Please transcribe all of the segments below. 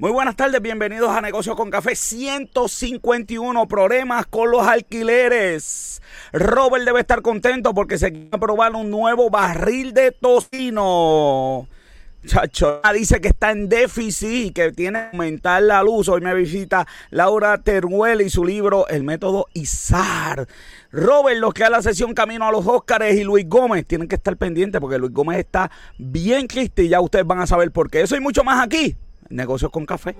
Muy buenas tardes, bienvenidos a Negocios con Café 151, problemas con los alquileres. Robert debe estar contento porque se quiere probar un nuevo barril de tocino. Chacho, dice que está en déficit y que tiene que aumentar la luz. Hoy me visita Laura Teruel y su libro El método ISAR. Robert, los que a la sesión Camino a los Óscares y Luis Gómez tienen que estar pendientes porque Luis Gómez está bien triste y ya ustedes van a saber por qué. Eso y mucho más aquí Negocios con Café.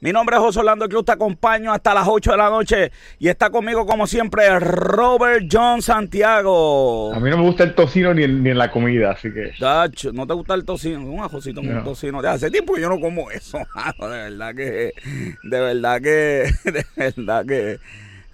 Mi nombre es José Orlando Cruz, te acompaño hasta las 8 de la noche y está conmigo como siempre Robert John Santiago. A mí no me gusta el tocino ni en, la comida, así que... Dacho, ¿no te gusta el tocino? Un ajocito con tocino. De hace tiempo que yo no como eso, de verdad que... De verdad que... De verdad que...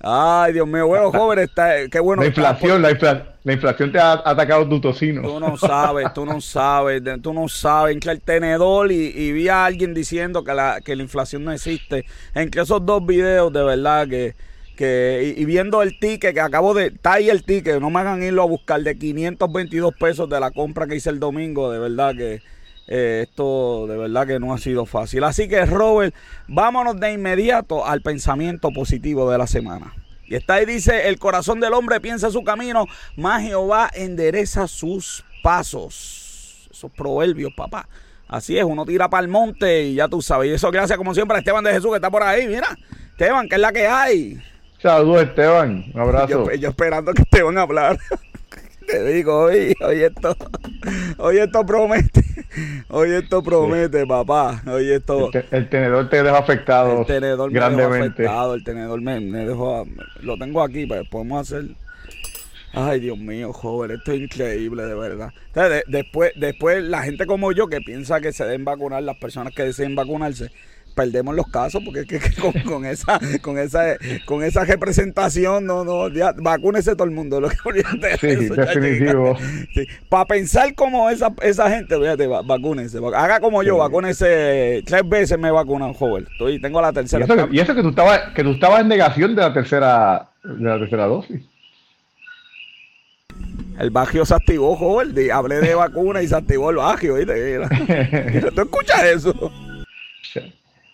Ay, Dios mío, bueno, joven, está, qué bueno. La inflación, la, inflación te ha atacado tu tocino. Tú no sabes, tú no sabes, tú no sabes. que el tenedor y, vi a alguien diciendo que la, que la inflación no existe. Entre esos dos videos, de verdad que, que y, viendo el ticket que acabo de, está ahí el ticket, no me hagan irlo a buscar de 522 pesos de la compra que hice el domingo, de verdad que eh, esto de verdad que no ha sido fácil. Así que Robert, vámonos de inmediato al pensamiento positivo de la semana. Y está ahí dice, el corazón del hombre piensa su camino, más Jehová endereza sus pasos. Esos proverbios, papá. Así es, uno tira para el monte y ya tú sabes. Y eso gracias como siempre a Esteban de Jesús que está por ahí. Mira, Esteban, que es la que hay. Saludos Esteban, un abrazo. Yo, yo esperando que Esteban hablar. Te digo, hoy, hoy esto, hoy esto promete, hoy esto promete, papá, hoy esto. El, tenedor te dejó afectado. El tenedor me dejó afectado, el tenedor me, dejó, lo tengo aquí, pues podemos hacer. Ay, Dios mío, joven, esto es increíble, de verdad. después, después la gente como yo que piensa que se deben vacunar, las personas que deseen vacunarse, perdemos los casos porque es que, con, esa con esa con esa representación no no ya vacúnese todo el mundo lo que sí, definitivo para pensar como esa esa gente fíjate vacúnese haga como yo vacúnese tres veces me vacunan joven estoy tengo la tercera y eso, que, tú estabas que tú estabas en negación de la tercera de la tercera dosis el bagio se activó, joven. Hablé de vacuna y se activó el bagio. ¿viste? ¿Tú escuchas eso?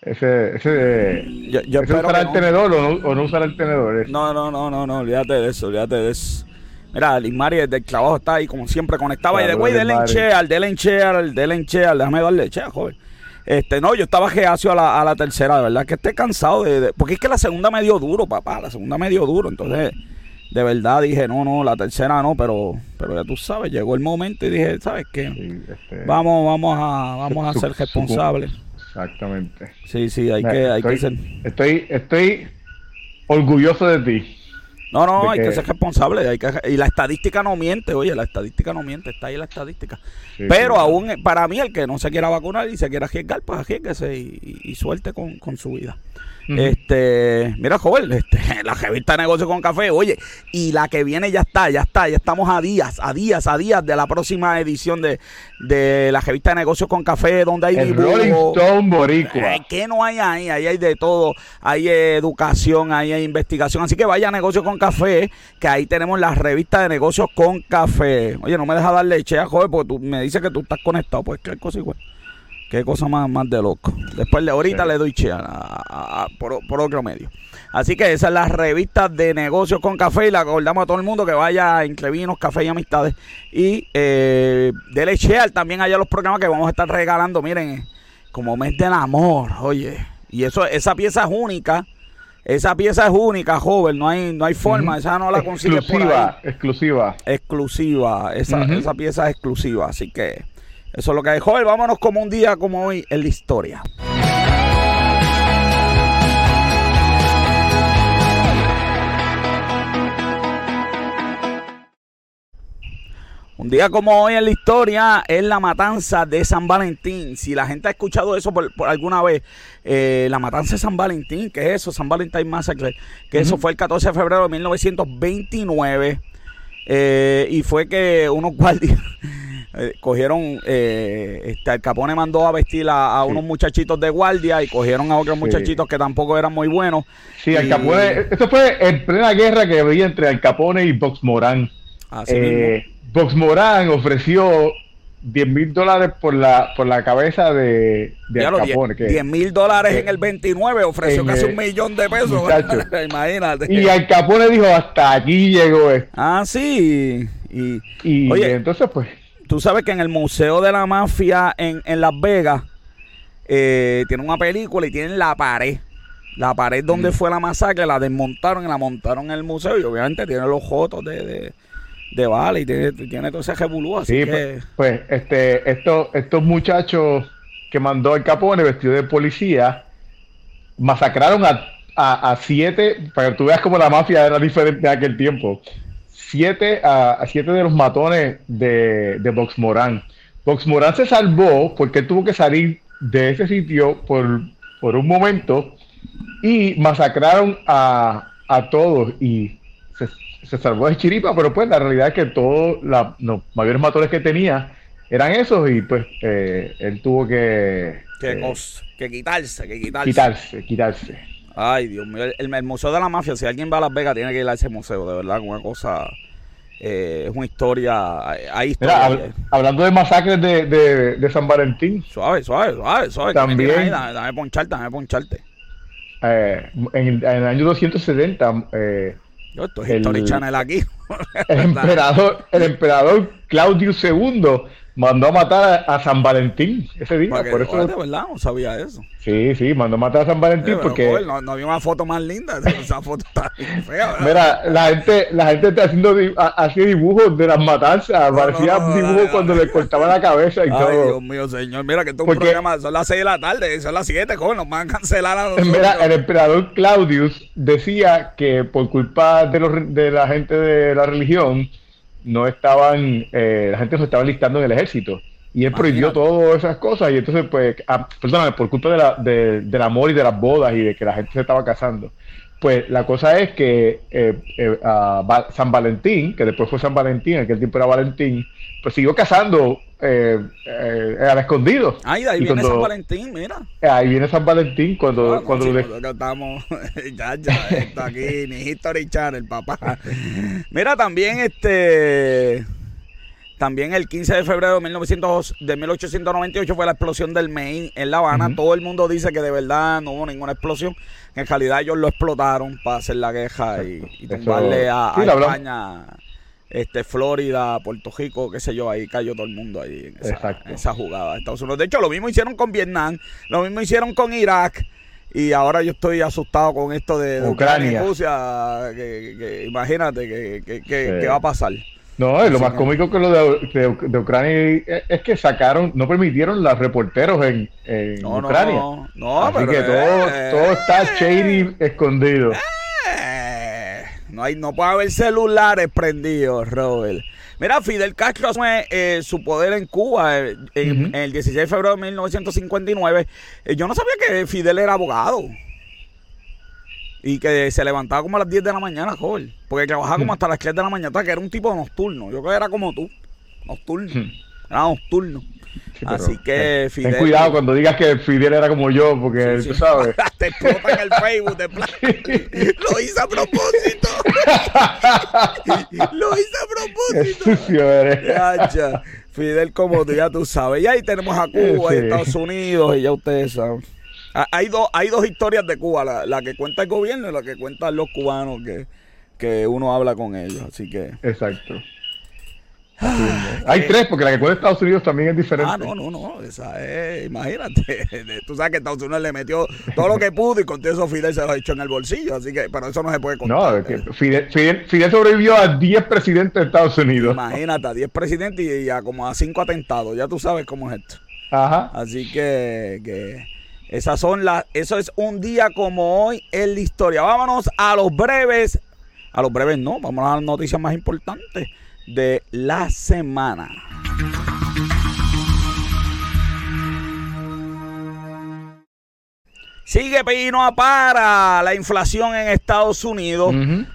Ese, ese, yo, yo usará el tenedor o no, o no usará el tenedor. No, no, no, no, no, olvídate de eso, olvídate de eso. Mira, Lismari del trabajo está ahí como siempre conectaba. y de güey, denle denle enchear, denle enchear, déjame darle enchear, joven. Este, no, yo estaba geacio a la, a la tercera, de verdad que estoy cansado de, Porque es que la segunda me dio duro, papá, la segunda me dio duro. Entonces, de verdad dije, no, no, la tercera no, pero pero ya tú sabes, llegó el momento y dije, ¿sabes qué? Este, vamos, vamos a, vamos a ser responsables. Exactamente. Sí, sí, hay, que, hay que ser. Estoy, estoy orgulloso de ti. No, no, hay que... ser responsable. Hay que, y la estadística no miente, oye, la estadística no miente, está ahí la estadística. Pero aún, para mí, el que no se quiera vacunar y se quiera arriesgar, pues arriesguese y, y, suelte con, con su vida. Este, mira, joven, este, la revista Negocio con Café, oye, y la que viene ya está, ya está, ya estamos a días, a días, a días de la próxima edición de, de la revista de Negocios con Café, donde hay El Rolling Stone Boricua. Eh, ¿Qué no hay ahí? Ahí hay de todo, hay educación, ahí hay investigación, así que vaya a Negocios con Café, que ahí tenemos la revista de Negocios con Café. Oye, no me deja dar leche, joven, porque tú me dices que tú estás conectado, pues qué cosa igual. Qué cosa más, más de loco. Después de ahorita le doy che por, otro medio. Así que esa es la revista de negocios con café y la acordamos a todo el mundo que vaya entre vinos, café y amistades. Y eh, dele share también allá los programas que vamos a estar regalando. Miren, como mes del amor, oye. Y eso, esa pieza es única. Esa pieza es única, joven, no hay, no hay forma, esa no la consigues exclusiva, Exclusiva. Exclusiva, esa, esa pieza es exclusiva, así que eso es lo que hay. Joel, vámonos como un día como hoy en la historia. Un día como hoy en la historia es la matanza de San Valentín. Si la gente ha escuchado eso por, alguna vez, eh, la matanza de San Valentín, ¿qué es eso? San Valentín Massacre, que eso fue el 14 de febrero de 1929. Eh, y fue que unos guardias eh, cogieron, eh, este, Al Capone mandó a vestir a, unos muchachitos de guardia y cogieron a otros muchachitos que tampoco eran muy buenos. Sí, Al Capone, esto fue en plena guerra que había entre Al Capone y Box Morán. Eh, Box Morán ofreció 10 mil dólares por la, por la cabeza de, Al Capone. 10 mil dólares en el 29, ofreció casi un millón de pesos. Imagínate. Y Al Capone dijo, hasta aquí llegó esto. Ah, sí. Y, y oye, entonces pues tú sabes que en el Museo de la Mafia en, Las Vegas eh, tiene una película y tienen la pared. La pared donde mm. fue la masacre la desmontaron y la montaron en el museo y obviamente tiene los fotos de, de, de Vale y tiene, todo ese revolú, así que... Pues, pues, este, estos, estos muchachos que mandó el Capone vestido de policía masacraron a, a, a, siete, para que tú veas cómo la mafia era diferente de aquel tiempo siete, a, siete de los matones de, de Box Morán. Box Morán se salvó porque tuvo que salir de ese sitio por, un momento y masacraron a, todos y se, salvó de chiripa, pero pues la realidad es que todos los mayores matones que tenía eran esos y pues eh, él tuvo que... Que, eh, que quitarse, que quitarse. Quitarse, quitarse. Ay, Dios mío. El, Museo de la Mafia, si alguien va a Las Vegas, tiene que ir a ese museo, de verdad, una cosa. Eh, es una historia. Hay historia. hablando de masacres de, de, San Valentín. Suave, suave, suave, suave. También. dame, poncharte, dame poncharte. Eh, en, el año 270. Eh, Yo estoy History Channel aquí. el, emperador, el emperador Claudio II mandó a matar a, San Valentín ese día. por eso, de verdad, no sabía eso. Sí, sí, mandó a matar a San Valentín porque... no, había una foto más linda, esa foto está fea. Mira, la gente, la gente está haciendo así dibujos de las matanzas, parecía dibujos cuando le cortaba la cabeza y Ay, todo. Dios mío, señor, mira que esto es un programa, son las 6 de la tarde, son las 7, joven, nos van a cancelar a nosotros. Mira, el emperador Claudius decía que por culpa de, los, de la gente de la religión, no estaban, eh, la gente se estaba listando en el ejército. Y él prohibió todas esas cosas. Y entonces, pues, ah, perdóname, por culpa de la, del amor y de las bodas y de que la gente se estaba casando. Pues la cosa es que eh, eh, San Valentín, que después fue San Valentín, en aquel tiempo era Valentín, pues siguió casando eh, eh, al escondido. Ay, ahí viene San Valentín, mira. Ahí viene San Valentín cuando... cuando estamos, ya, ya, está aquí, ni History Channel, papá. mira, también este... También el 15 de febrero de, 1900, de 1898 fue la explosión del Maine en La Habana. Todo el mundo dice que de verdad no hubo ninguna explosión. En realidad ellos lo explotaron para hacer la queja y, tumbarle a, España, este, Florida, Puerto Rico, qué sé yo, ahí cayó todo el mundo ahí en esa, jugada. Estados Unidos. De hecho, lo mismo hicieron con Vietnam, lo mismo hicieron con Irak. Y ahora yo estoy asustado con esto de, Ucrania. Rusia. Que, imagínate que, que, va a pasar. No, lo más cómico que lo de, Ucrania es que sacaron, no permitieron los reporteros en, Ucrania. No, no, Así que todo, todo está shady escondido. Eh, no, hay, no puede haber celulares prendidos, Robert. Mira, Fidel Castro asume eh, su poder en Cuba eh, en, el 16 de febrero de 1959. yo no sabía que Fidel era abogado. Y que se levantaba como a las 10 de la mañana, joven. Porque trabajaba como hmm. hasta las 3 de la mañana, que era un tipo nocturno. Yo creo que era como tú, nocturno. Hmm. Era nocturno. Así que Fidel. Ten cuidado cuando digas que Fidel era como yo, porque tú sabes. te explotan el Facebook. Te Lo hice a propósito. Lo hice a propósito. Qué sucio eres. Fidel como tú, ya tú sabes. Y ahí tenemos a Cuba y Estados Unidos, y ya ustedes saben. Hay, dos hay dos historias de Cuba, la, la, que cuenta el gobierno y la que cuentan los cubanos que, que uno habla con ellos. Así que. Exacto. Hay tres, porque la que cuenta Estados Unidos también es diferente. Ah, no, no, no. Esa es, imagínate. Tú sabes que Estados Unidos le metió todo lo que pudo y con eso Fidel se lo echó en el bolsillo. Así que, pero eso no se puede contar. No, Fidel, Fidel, sobrevivió a 10 presidentes de Estados Unidos. Imagínate, a 10 presidentes y, a como a 5 atentados. Ya tú sabes cómo es esto. Ajá. Así que, que esas son las, eso es un día como hoy en la historia. Vámonos a los breves, a los breves no, vamos a las noticias más importantes. de la semana. Sigue Pino a para la inflación en Estados Unidos.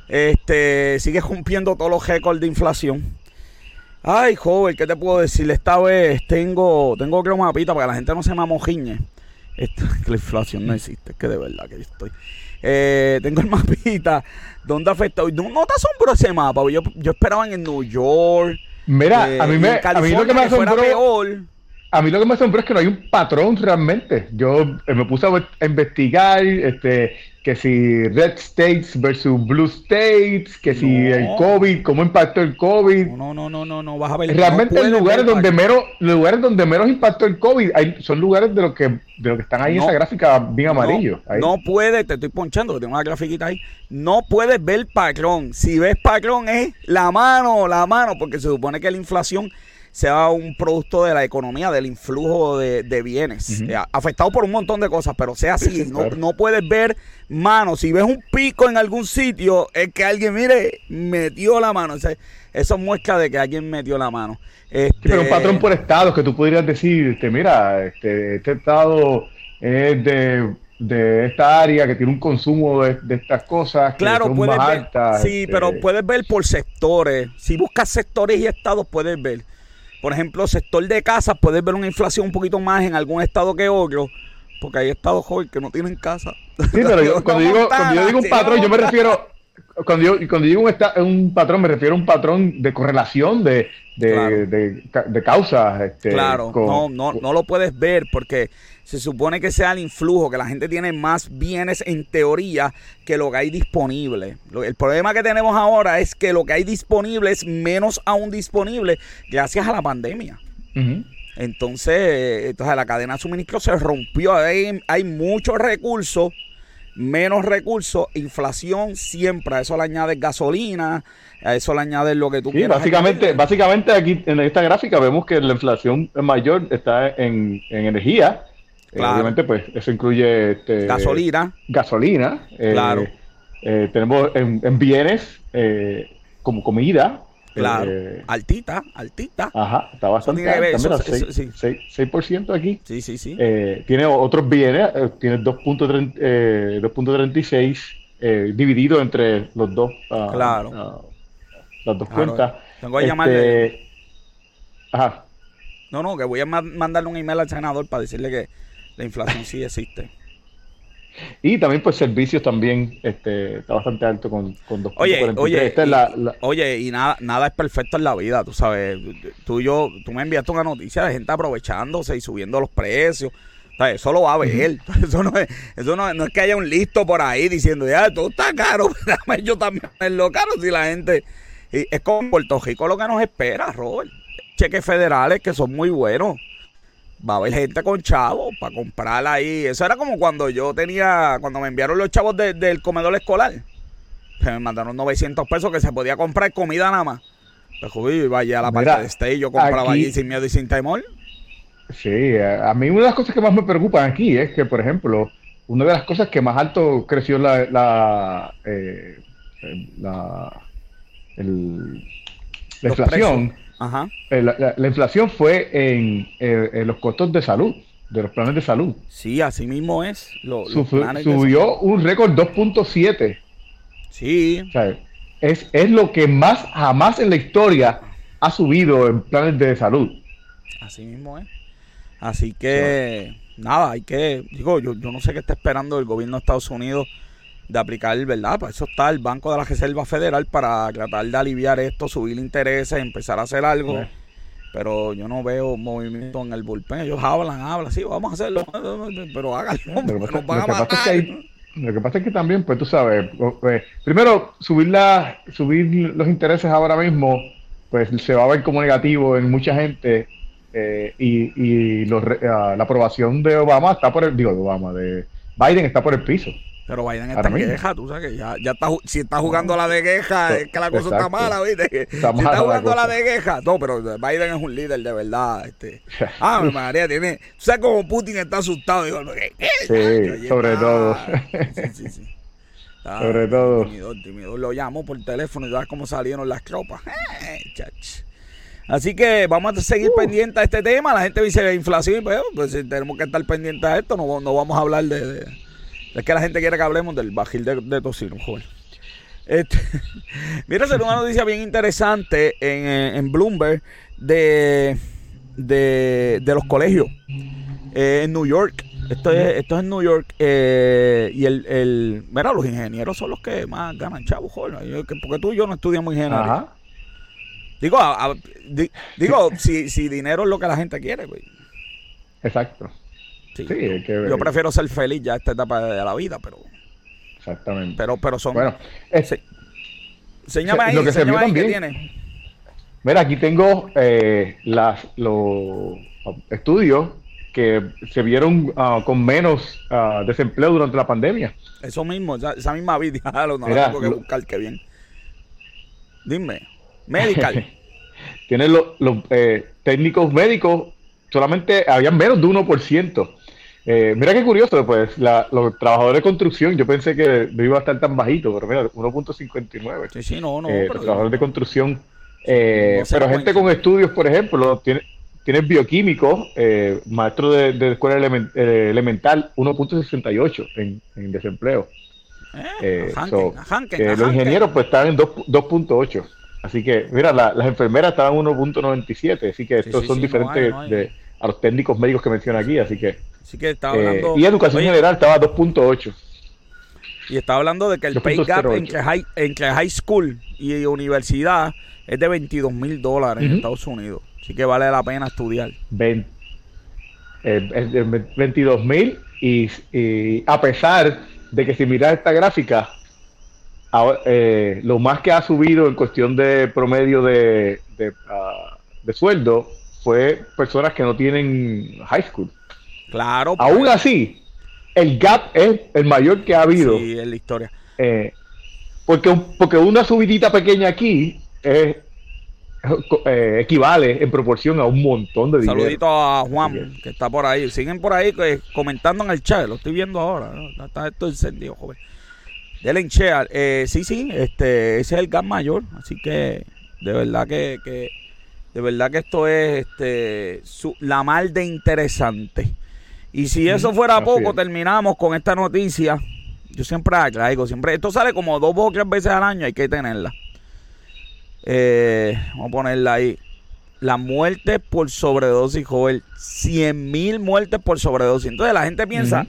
Este sigue cumpliendo todos los récords de inflación. Ay, joven, ¿qué te puedo decir? Esta vez tengo, tengo que un mapita para que la gente no se me amojiñe. Esto, que la inflación no existe, es que de verdad que yo estoy. Eh, tengo el mapita donde afecta. No, no te asombro ese mapa. Yo, yo esperaba en New York. Mira, eh, a mí me, a mí lo que me asombró, peor. a mí lo que me asombró es que no hay un patrón realmente. Yo eh, me puse a investigar, este, que si Red States versus Blue States, que si No. el COVID, cómo impactó el COVID. No, no, no, no, no, vas a ver. Realmente no lugares ver donde menos, lugares donde menos impactó el COVID, hay, son lugares de los que, de los que están ahí No. en esa gráfica bien amarillo. No, ahí. no puedes, te estoy ponchando, que tengo una grafiquita ahí. No puedes ver patrón. Si ves patrón es la mano, la mano, porque se supone que la inflación sea un producto de la economía, del influjo de, de bienes, eh, afectado por un montón de cosas, pero sea así, Sí, sí, no, claro. no puedes ver mano. Si ves un pico en algún sitio, es que alguien, mire, metió la mano. O sea, eso muestra de que alguien metió la mano. Sí, pero un Este, patrón por estados que tú podrías decir, este, mira, este, este estado es de, de esta área que tiene un consumo de, de estas cosas que Claro, son puedes más ver. altas. sí, este, pero puedes ver por sectores. Si buscas sectores y estados, puedes ver. Por ejemplo, sector de casas, puedes ver una inflación un poquito más en algún estado que otro. Porque hay estados joven que no tienen casa. Sí, pero yo- cuando, digo, cuando yo digo un patrón, yo me refiero, cuando yo, cuando digo un, esta- un patrón, me refiero a un patrón de correlación de, de, Claro. de, ca- de causas. Este, Claro, con- no, no, no lo puedes ver porque se supone que sea el influjo, que la gente tiene más bienes en teoría que lo que hay disponible. El problema que tenemos ahora es que lo que hay disponible es menos aún disponible gracias a la pandemia. Entonces, entonces la cadena de suministro se rompió. Hay, hay muchos recursos, menos recursos, inflación siempre. A eso le añades gasolina, a eso le añades lo que tú Sí, quieras. básicamente, básicamente aquí en esta gráfica vemos que la inflación mayor está en, en energía. Eh, Claro. obviamente, pues eso incluye este, Gasolina, gasolina. eh, Claro. eh, tenemos en, en bienes como comida. Claro. eh, altita, altita. ajá, está bastante alta, mira, eso- eso- seis- sí. seis- 6% aquí. Sí, sí, sí. Eh, tiene otros bienes, eh, tiene 2.30, eh, 2.36 eh, dividido entre los dos, ah, Claro. ah, las dos Claro. cuentas. Tengo que llamarle. Este, Ajá. No, no, que voy a ma- mandarle un email al senador para decirle que la inflación sí existe. Y también, pues, servicios también este, está bastante alto con, con 2.43. Oye, oye, Esta es y, la- la- oye, y nada, nada es perfecto en la vida, tú sabes. Tú y yo, tú me enviaste una noticia de gente aprovechándose y subiendo los precios. Sea, eso lo va a ver. Eso no es, eso no, es- no es que haya un listo por ahí diciendo, ya, todo está caro, déjame yo también lo caro si la gente. y es como Puerto Rico lo que nos espera, Robert. Cheques federales que son muy buenos. Va a haber gente con chavos para comprar ahí. Eso era como cuando yo tenía, cuando me enviaron los chavos de- del comedor escolar. Que me mandaron 900 pesos que se podía comprar comida nada más. Pues uy, allá a la Mira, parte de este y yo compraba aquí- allí sin miedo y sin temor. Sí, a, a mí una de las cosas que más me preocupan aquí es que, por ejemplo, una de las cosas que más alto creció la, la, eh, eh, la, el- la inflación, precios. Ajá. eh, la, la- la inflación fue en, eh, en los costos de salud, de los planes de salud. Sí, así mismo es. Lo- Suf- subió un récord 2.7. salud. Sí, O sea, es, es lo que más jamás en la historia ha subido en planes de salud. así mismo es. Así que, nada, hay que, digo, yo, yo no sé qué está esperando el gobierno de Estados Unidos de aplicar, ¿verdad? Para eso está el Banco de la Reserva Federal para tratar de aliviar esto, subir intereses, empezar a hacer algo. Eh. Pero yo no veo movimiento en el bullpen. Ellos hablan, hablan, sí, vamos a hacerlo, pero háganlo, Lo que porque pasa, nos van lo a pasa es que matar. hay- lo que pasa es que también, pues tú sabes, eh, primero subir, la, subir los intereses ahora mismo, pues se va a ver como negativo en mucha gente eh, y, y los ah, la aprobación de Obama está por el, digo, de Obama, de Biden está por el piso. Pero Biden está en queja, tú sabes que ya, ya está, si está jugando a la de queja, es que la cosa está mala, ¿viste? Está si está la jugando a la cosa. de queja, no, pero Biden es un líder de verdad, este. Ah, mi María, tiene, tú sabes cómo Putin está asustado, digo, ¿qué? Sí, sobre está. todo. Sí, sí, sí. Sobre todo. Tímido, tímido. Lo llamo por teléfono y vas cómo salieron las tropas. Eh, chach. Así que vamos a seguir pendientes a este tema. La gente dice inflación, pues, pues si tenemos que estar pendientes a esto. No, no vamos a hablar de, de- Es que la gente quiere que hablemos del bajil de, de tocino, joven. Este, mira, salió una noticia bien interesante en, eh, en Bloomberg de, de, de los colegios eh, en New York. Esto es, esto es en New York. eh, y el, el. Mira, los ingenieros son los que más ganan, chavos, que- Porque tú y yo no estudiamos ingeniería. Ajá. Digo, a- a- di- digo si, si dinero es lo que la gente quiere, güey. Exacto. Sí, Sí, que- yo prefiero ser feliz ya a esta etapa de la vida, pero. Exactamente. Pero, pero son. bueno, es- Sí. Enséñame Sí, ahí, lo que se vio ahí también. tiene. mira, aquí tengo eh, las, los estudios que se vieron ah, con menos ah, desempleo durante la pandemia. Eso mismo, esa, esa misma vida. no la Mira, tengo que lo- buscar, qué bien. Dime. Medical. Tienen los, los, eh, técnicos médicos, solamente habían menos de 1%. Eh, mira qué curioso, pues la- los trabajadores de construcción, yo pensé que no iba a estar tan bajito, pero mira, 1.59. sí, sí, no, no. Eh, los trabajadores de construcción. Eh, No pero gente con estudios, por ejemplo, tiene, tienes bioquímicos, eh, maestro de, de escuela eh, elemental, 1.68 en, en desempleo. Ajanquen, so, eh, los ingenieros pues estaban en 2 2.8. Así que, mira, la- las enfermeras estaban en 1.97. Así que estos sí, son sí, no diferentes hay, no hay. de a los técnicos médicos que menciona aquí. Así que, Así que estaba eh, y educación Oye, general estaba a 2.8. Y está hablando de que el pay 2.08. gap entre high, entre high school y universidad es de 22 mil dólares en. Estados Unidos. Así que vale la pena estudiar. 20, eh, es de 22 mil y, y a pesar de que si miras esta gráfica, ahora, eh, lo más que ha subido en cuestión de promedio de, de, ah, de sueldo fue personas que no tienen high school. Claro. Aún pues, así, el gap es el mayor que ha habido. Sí, es la historia. eh, porque, porque una subidita pequeña aquí es, eh, equivale en proporción a un montón de dinero. Saludito a Juan, que está por ahí. Siguen por ahí eh, comentando en el chat. Lo estoy viendo ahora. ¿no? Está esto encendido, joven. En. Eh, sí, sí, este, ese es el gas mayor. Así que, de verdad que, que- de verdad que esto es este, su- la mal de interesante. Y si eso fuera poco, terminamos con esta noticia. Yo siempre la traigo, siempre. Esto sale como dos o tres veces al año, hay que tenerla. Eh, vamos a ponerla ahí. La muerte por sobredosis, joven. 100 mil muertes por sobredosis. Entonces la gente piensa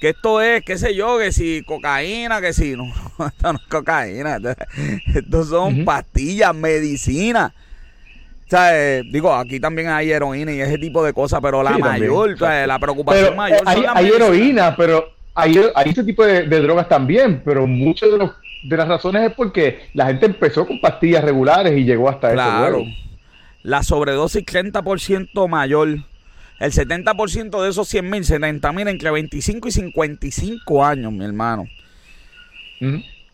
que esto es, qué sé yo, que si cocaína, que si no, esto no es cocaína. Esto son pastillas, medicina. Eh, digo, aquí también hay heroína y ese tipo de cosas, pero la Sí, mayor, la preocupación Pero mayor hay, heroína, pero hay, hay ese tipo de, de drogas también, pero muchas de, los- de las razones es porque la gente empezó con pastillas regulares y llegó hasta eso Claro. La sobredosis 30% mayor. El 70% de esos 100 mil, 70 mil entre 25 y 55 años, mi hermano.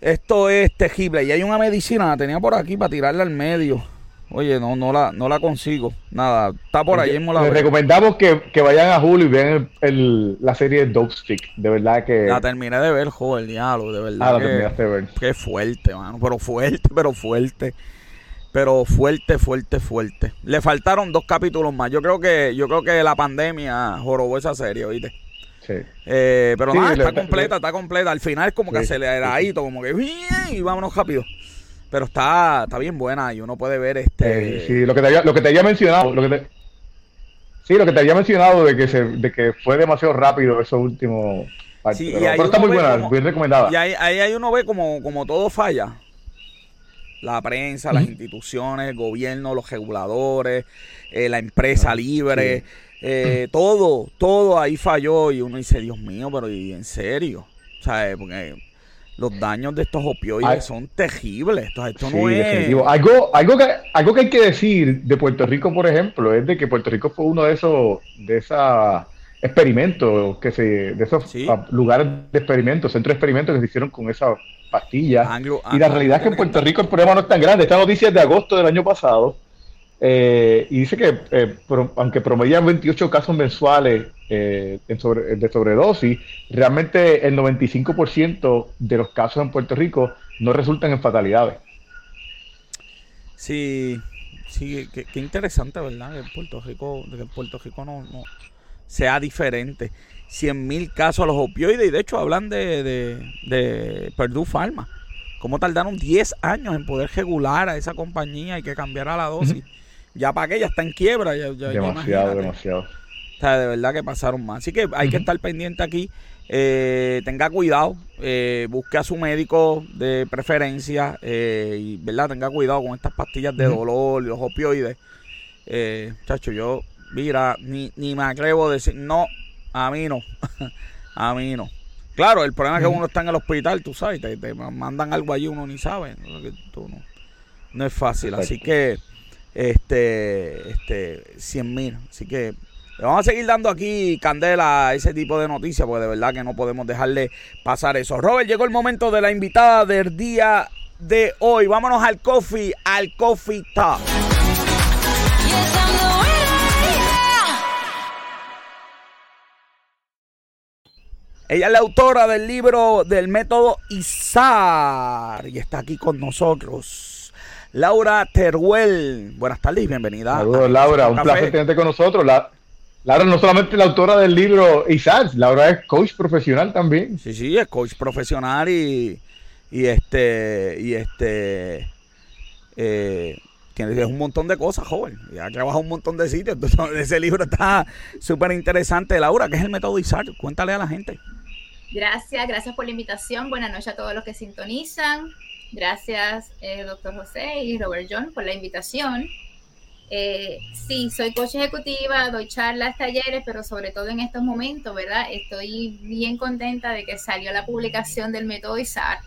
Esto es tejible. Y hay una medicina, la tenía por aquí para tirarla al medio. Oye, no, no la, no la consigo. Nada, está por ahí mismo la Les recomendamos que, que vayan a Hulu y vean el- el- la serie Dope Stick. De verdad que. La terminé de ver, joder, diablo, de verdad. ah, la que- terminaste de ver. Qué fuerte, mano. Pero fuerte, pero fuerte. Pero fuerte, fuerte, fuerte. Le faltaron dos capítulos más. Yo creo que, yo creo que la pandemia jorobó esa serie, ¿oíste? Sí. Eh, pero Sí, nada, está le- completa, está completa. Al final es como que Sí, aceleradito, como que bien, y vámonos rápido. Pero está, está bien buena y uno puede ver este. Eh, sí, lo que te había, lo que te había mencionado, lo que te- sí, lo que te había mencionado de que se, de que fue demasiado rápido esos últimos partes, Sí, pero, está muy buena, como- bien recomendada. Y ahí, ahí, ahí uno ve como, como todo falla. La prensa, las instituciones, el gobierno, los reguladores, eh, la empresa libre, eh, todo, todo ahí falló y uno dice, Dios mío, pero ¿y en serio? O sea, eh, porque los daños de estos opioides Ay. son terribles. Esto, esto Sí, no es... definitivo. Algo, algo, que, algo que hay que decir de Puerto Rico, por ejemplo, es de que Puerto Rico fue uno de esos, de esos experimentos, que se, de esos Sí. lugares de experimentos, centros de experimentos que se hicieron con esas pastillas. Anglo- y la realidad es que en Puerto Rico el problema no es tan grande. Esta noticia es de agosto del año pasado. eh, y dice que, eh, pro- aunque promedian 28 casos mensuales eh, sobre, de sobredosis, realmente el 95% de los casos en Puerto Rico no resultan en fatalidades. Sí, sí, qué, interesante, ¿verdad? Que Puerto Rico, que Puerto Rico no, no sea diferente. 100 mil casos a los opioides y de hecho hablan de, de, de Purdue Pharma. ¿Cómo tardaron 10 años en poder regular a esa compañía y que cambiara la dosis? Ya para que ya está en quiebra. Ya, demasiado, demasiado. O sea, de verdad que pasaron más. Así que hay que estar pendiente aquí. Eh, tenga cuidado, eh, busque a su médico de preferencia eh, y, ¿verdad? Tenga cuidado con estas pastillas de dolor los opioides. Eh, chacho, yo, mira, ni, ni me atrevo a decir, no, a mí no, a mí no. Claro, el problema es que uno está en el hospital, tú sabes, te, te mandan algo allí, uno ni sabe. No, no es fácil, así que, este, este, 100 mil. Así que vamos a seguir dando aquí candela a ese tipo de noticias, porque de verdad que no podemos dejarle pasar eso. Robert, llegó el momento de la invitada del día de hoy. Vámonos al coffee, al coffee talk. Ella es la autora del libro del método ISAR y está aquí con nosotros. Laura Teruel. Buenas tardes y bienvenida. Saludos, Laura. Un placer tenerte con nosotros. Laura no solamente la autora del libro ISAR, Laura es coach profesional también. Sí, sí, es coach profesional y, y este, y este, eh, es un montón de cosas, joven. Ya ha trabajado un montón de sitios. Entonces, ese libro está súper interesante. Laura, ¿qué es el método ISAR? Cuéntale a la gente. Gracias, gracias por la invitación. Buenas noches a todos los que sintonizan. Gracias, eh, doctor José y Robert John, por la invitación. Eh, sí, soy coach ejecutiva, doy charlas, talleres, pero sobre todo en estos momentos, ¿verdad? Estoy bien contenta de que salió la publicación del método ISAR.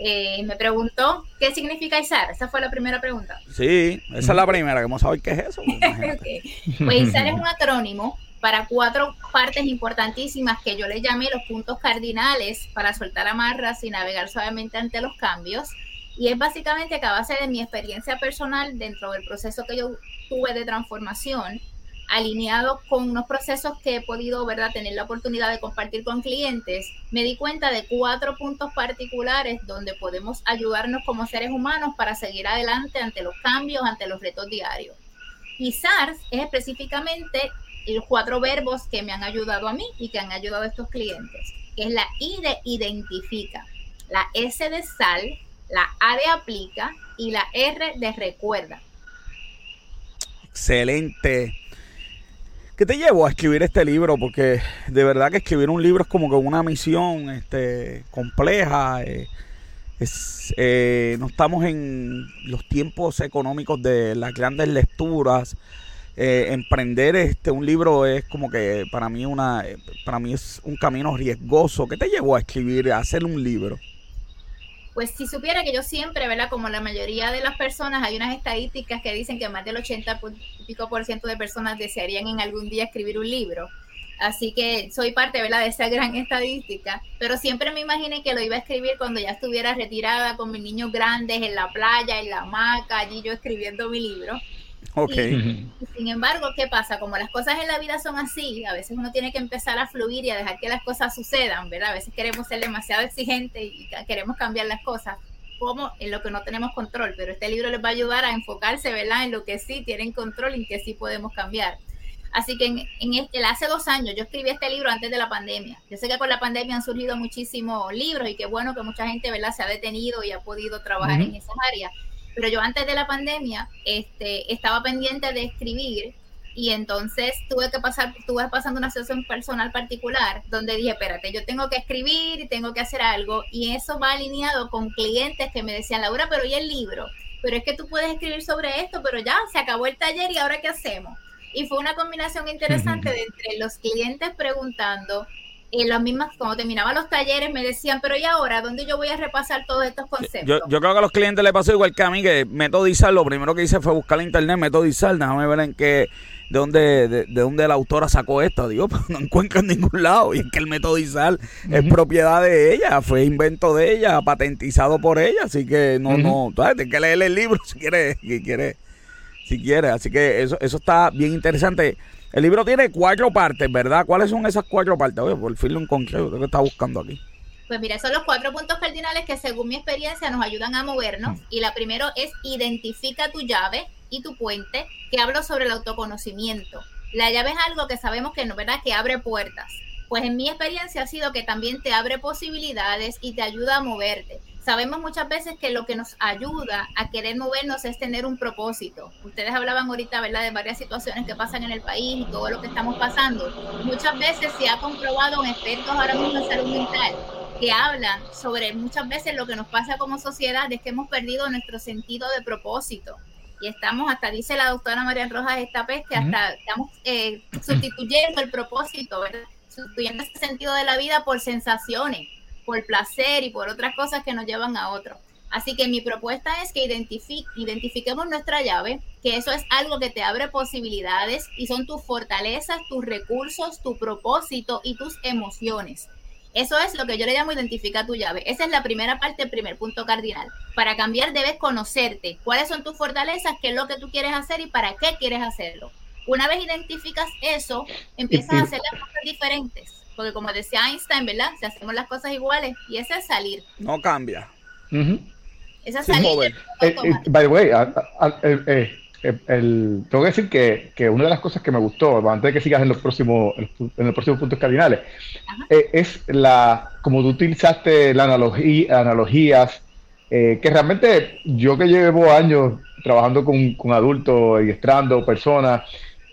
Eh, me preguntó qué significa ISAR. Esa fue la primera pregunta. Sí, esa es la primera. Queremos saber qué es eso. Pues ISAR es un acrónimo para cuatro partes importantísimas que yo le llamé los puntos cardinales para soltar amarras y navegar suavemente ante los cambios. Y es básicamente que a base de mi experiencia personal dentro del proceso que yo tuve de transformación, alineado con unos procesos que he podido ¿verdad? tener la oportunidad de compartir con clientes, me di cuenta de cuatro puntos particulares donde podemos ayudarnos como seres humanos para seguir adelante ante los cambios, ante los retos diarios. Y SARS es específicamente los cuatro verbos que me han ayudado a mí y que han ayudado a estos clientes, es la I de identifica, la S de sal, la A de aplica y la R de recuerda. Excelente. ¿Qué te llevó a escribir este libro? Porque de verdad que escribir un libro es como que una misión este, compleja. Eh, eh, no estamos en los tiempos económicos de las grandes lecturas. Eh, emprender este un libro es como que para mí una para mí es un camino riesgoso. ¿Qué te llevó a escribir, a hacer un libro? Pues si supiera que yo siempre, ¿verdad? Como la mayoría de las personas, hay unas estadísticas que dicen que más del 80 y pico por ciento de personas desearían en algún día escribir un libro. Así que soy parte, ¿verdad? De esa gran estadística. Pero siempre me imaginé que lo iba a escribir cuando ya estuviera retirada con mis niños grandes en la playa, en la hamaca, allí yo escribiendo mi libro. Ok. sin embargo, ¿qué pasa? Como las cosas en la vida son así, a veces uno tiene que empezar a fluir y a dejar que las cosas sucedan, ¿verdad? A veces queremos ser demasiado exigentes y queremos cambiar las cosas como en lo que no tenemos control, pero este libro les va a ayudar a enfocarse, ¿verdad? En lo que sí tienen control y en que sí podemos cambiar. Así que en, en este, hace dos años yo escribí este libro antes de la pandemia. Yo sé que con la pandemia han surgido muchísimos libros y qué bueno que mucha gente, ¿verdad? Se ha detenido y ha podido trabajar en esas áreas pero yo antes de la pandemia este, estaba pendiente de escribir y entonces tuve que pasar, tuve pasando una situación personal particular donde dije, espérate, yo tengo que escribir y tengo que hacer algo y eso va alineado con clientes que me decían, Laura, pero ¿y el libro? Pero es que tú puedes escribir sobre esto, pero ya se acabó el taller y ahora qué hacemos? Y fue una combinación interesante de entre los clientes preguntando, y las mismas, cuando terminaba los talleres, me decían, pero ¿y ahora? ¿Dónde yo voy a repasar todos estos conceptos? Yo, yo creo que a los clientes le pasó igual que a mí, que metodizar, lo primero que hice fue buscar en internet, metodizar, déjame ver en qué, de dónde, de, dónde la autora sacó esto. Digo, pues no encuentro en ningún lado. Y es que el metodizar es propiedad de ella, fue invento de ella, patentizado por ella, así que no, no, tienes que leer el libro si quieres, si quieres, si quieres. Así que eso, eso está bien interesante. El libro tiene cuatro partes, ¿verdad? ¿Cuáles son esas cuatro partes? Oye, por fin lo encontré, ¿qué está buscando aquí? Pues mira, son los cuatro puntos cardinales que según mi experiencia nos ayudan a movernos. Y la primero es identifica tu llave y tu puente, que hablo sobre el autoconocimiento. La llave es algo que sabemos que no, ¿verdad? Que abre puertas. Pues en mi experiencia ha sido que también te abre posibilidades y te ayuda a moverte. Sabemos muchas veces que lo que nos ayuda a querer movernos es tener un propósito. Ustedes hablaban ahorita, ¿verdad?, de varias situaciones que pasan en el país y todo lo que estamos pasando. Muchas veces se ha comprobado en expertos ahora mismo en salud mental que hablan sobre muchas veces lo que nos pasa como sociedad es que hemos perdido nuestro sentido de propósito. Y estamos, hasta dice la doctora María Rojas esta vez, que hasta estamos eh, sustituyendo el propósito, ¿verdad? sustituyendo ese sentido de la vida por sensaciones, por placer y por otras cosas que nos llevan a otro. Así que mi propuesta es que identifiquemos nuestra llave, que eso es algo que te abre posibilidades y son tus fortalezas, tus recursos, tu propósito y tus emociones. Eso es lo que yo le llamo identificar tu llave. Esa es la primera parte, el primer punto cardinal. Para cambiar debes conocerte cuáles son tus fortalezas, qué es lo que tú quieres hacer y para qué quieres hacerlo. Una vez identificas eso, empiezas a hacer las cosas diferentes. Porque como decía Einstein, ¿verdad? Si hacemos las cosas iguales, y ese es salir. No cambia. Esa es salir. Eh, eh, by the way, eh, tengo que decir que, una de las cosas que me gustó, antes de que sigas en los próximos, en los próximos puntos cardinales, es la, como tú utilizaste la analogía, analogías, que realmente yo que llevo años trabajando con, con adultos y estrando personas,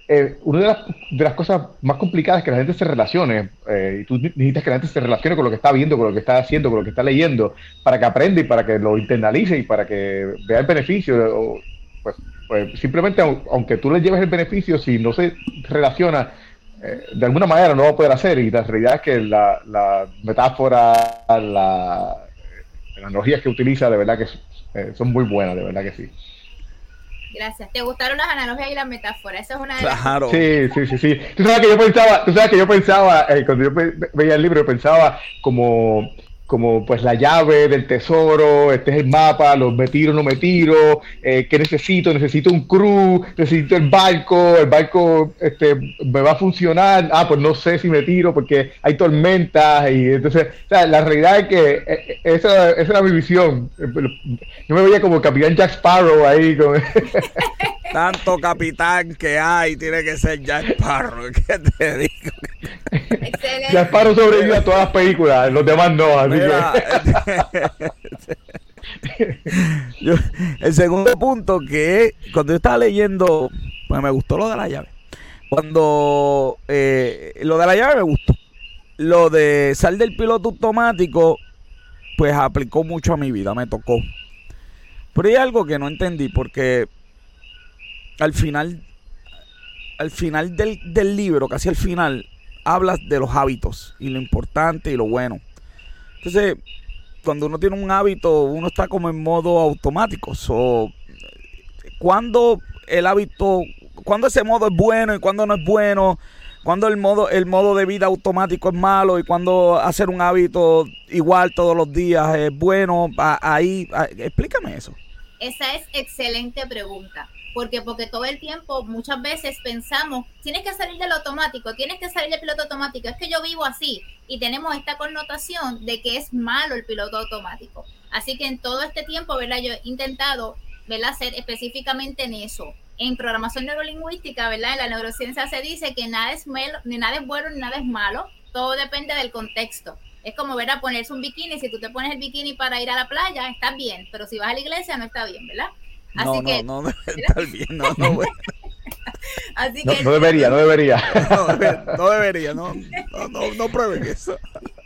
eh, una de las, de las, cosas más complicadas es que la gente se relacione, eh, y tú necesitas que la gente se relacione con lo que está viendo, con lo que está haciendo, con lo que está leyendo, para que aprenda y para que lo internalice y para que vea el beneficio. pues, pues, simplemente, aunque tú le lleves el beneficio, si no se relaciona, eh, de alguna manera no va a poder hacer. Y la realidad es que la, metáfora, la, las analogías que utiliza, de verdad que son muy buenas, de verdad que sí. Gracias. ¿Te gustaron las analogías y las metáforas? Esa es una de claro. Sí, sí, sí, sí. Tú sabes que yo pensaba, tú sabes que yo pensaba, eh, cuando yo veía el libro, yo pensaba como como pues la llave del tesoro, este es el mapa, los me tiro, no me tiro, eh, ¿qué necesito? Necesito un crew, necesito el barco, el barco este, me va a funcionar, ah, pues no sé si me tiro porque hay tormentas y entonces, o sea, la realidad es que eh, eh, esa, esa era mi visión. Yo me veía como Capitán Jack Sparrow ahí. Con... Tanto capitán que hay, tiene que ser Jack Sparrow, ¿qué te digo? Excelente. Jack Sparrow sobrevive a todas las películas, los demás no. el segundo punto que cuando yo estaba leyendo, pues me gustó lo de la llave. Cuando eh, lo de la llave me gustó. Lo de sal del piloto automático, pues aplicó mucho a mi vida, me tocó. Pero hay algo que no entendí porque al final, al final del, del libro, casi al final, hablas de los hábitos y lo importante y lo bueno. Entonces, cuando uno tiene un hábito, uno está como en modo automático. So, cuando el hábito, cuando ese modo es bueno y cuando no es bueno, cuando el modo, el modo de vida automático es malo y cuando hacer un hábito igual todos los días es bueno, ahí, explícame eso. Esa es excelente pregunta porque porque todo el tiempo muchas veces pensamos, tienes que salir del automático, tienes que salir del piloto automático, es que yo vivo así y tenemos esta connotación de que es malo el piloto automático. Así que en todo este tiempo, ¿verdad? Yo he intentado, ¿verdad? Hacer específicamente en eso. En programación neurolingüística, ¿verdad? En la neurociencia se dice que nada es, malo, ni nada es bueno ni nada es malo, todo depende del contexto. Es como, ¿verdad? Ponerse un bikini, si tú te pones el bikini para ir a la playa, está bien, pero si vas a la iglesia no está bien, ¿verdad? no, no, no bien, no, no, Así que, no, debería, no debería. No, debería, no, no, no, prueben eso.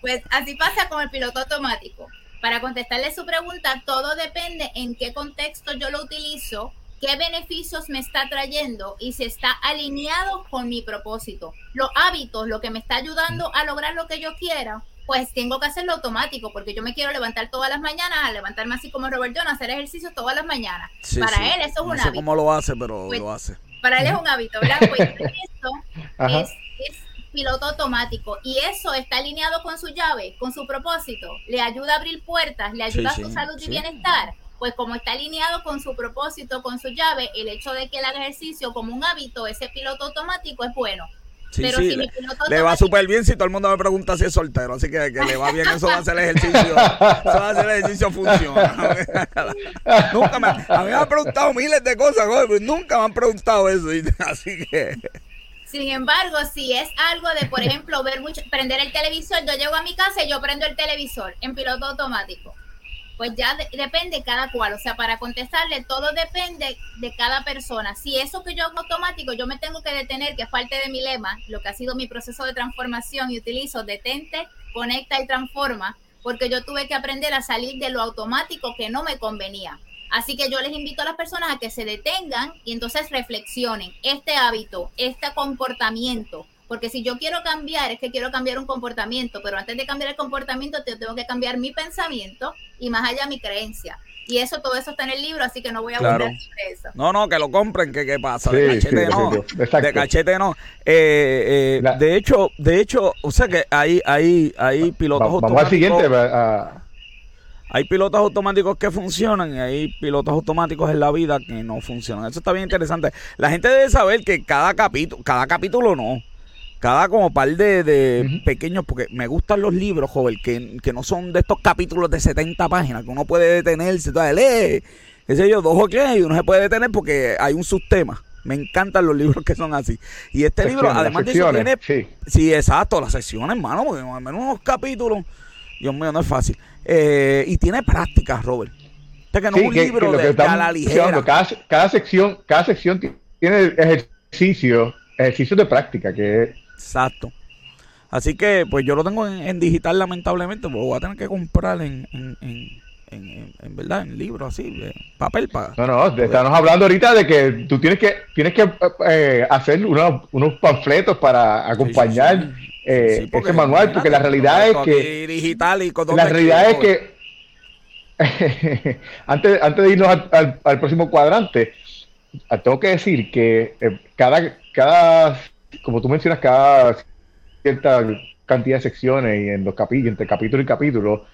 Pues así pasa con el piloto automático. Para contestarle su pregunta, todo depende en qué contexto yo lo utilizo, qué beneficios me está trayendo y si está alineado con mi propósito. Los hábitos, lo que me está ayudando a lograr lo que yo quiera, pues tengo que hacerlo automático, porque yo me quiero levantar todas las mañanas, a levantarme así como Robert John, hacer ejercicio todas las mañanas. para él eso es un no sé cómo lo hace, pero pues, lo hace. Para él es un hábito, ¿verdad? Pues eso es, piloto automático y eso está alineado con su llave, con su propósito, le ayuda a abrir puertas, le ayuda a su salud y bienestar. Pues como está alineado con su propósito, con su llave, el hecho de que el ejercicio como un hábito, ese piloto automático es bueno. Sí, Pero sí, si le, mi piloto le va súper bien si todo el mundo me pregunta si es soltero, así que que le va bien, eso va a hacer el ejercicio, eso va a hacer el ejercicio funciona. nunca me, a mí me han preguntado miles de cosas, pero nunca me han preguntado eso, así que Sin embargo, si es algo de, por ejemplo, ver mucho, prender el televisor, yo llego a mi casa y yo prendo el televisor en piloto automático. Pues ya de- depende cada cual. O sea, para contestarle, todo depende de cada persona. Si eso que yo hago automático, yo me tengo que detener, que es parte de mi lema, lo que ha sido mi proceso de transformación y utilizo detente, conecta y transforma, porque yo tuve que aprender a salir de lo automático que no me convenía. Así que yo les invito a las personas a que se detengan y entonces reflexionen este hábito, este comportamiento. Porque si yo quiero cambiar, es que quiero cambiar un comportamiento, pero antes de cambiar el comportamiento, te- tengo que cambiar mi pensamiento y más allá mi creencia. Y eso, todo eso está en el libro, así que no voy a Claro. abundar sobre eso. no, no, que lo compren, que qué pasa, Sí, de cachete sí, no, exacto. de cachete no. Eh, eh, de hecho, de hecho, o sea que hay, hay, hay pilotos Va- vamos al automáticos. siguiente. a- Hay pilotos automáticos que funcionan y hay pilotos automáticos en la vida que no funcionan. Eso está bien interesante. La gente debe saber que cada capítulo, cada capítulo no. Cada como par de, de pequeños, porque me gustan los libros, joven, que, que no son de estos capítulos de 70 páginas, que uno puede detenerse, lee, qué sé yo, dos o qué, y uno se puede detener porque hay un subtema. Me encantan los libros que son así. Y este libro, además de eso, tiene sí. Sí, exacto, las secciones, hermano, porque al menos unos capítulos, Dios mío, no es fácil. Eh, y tiene prácticas, Robert. Este que no Sí, es un que- libro que de, que a la ligera. Cada, cada sección, cada sección ti- tiene ejercicio, ejercicios de práctica, que Exacto. Así que, pues yo lo tengo en, en digital, lamentablemente, pues voy a tener que comprar en, en, en, en- en- en verdad, en libros así, de papel para. No, no, te- estamos hablando ahorita de que tú tienes que tienes que eh, hacer unos, unos panfletos para acompañar Sí, sí, sí. eh, Sí, porque, ese manual, porque la realidad es que digital y con la realidad es que antes, antes de irnos al, al- al próximo cuadrante, tengo que decir que eh, cada, cada, como tú mencionas, cada cierta cantidad de secciones y en los capítulos, entre capítulo y capítulo,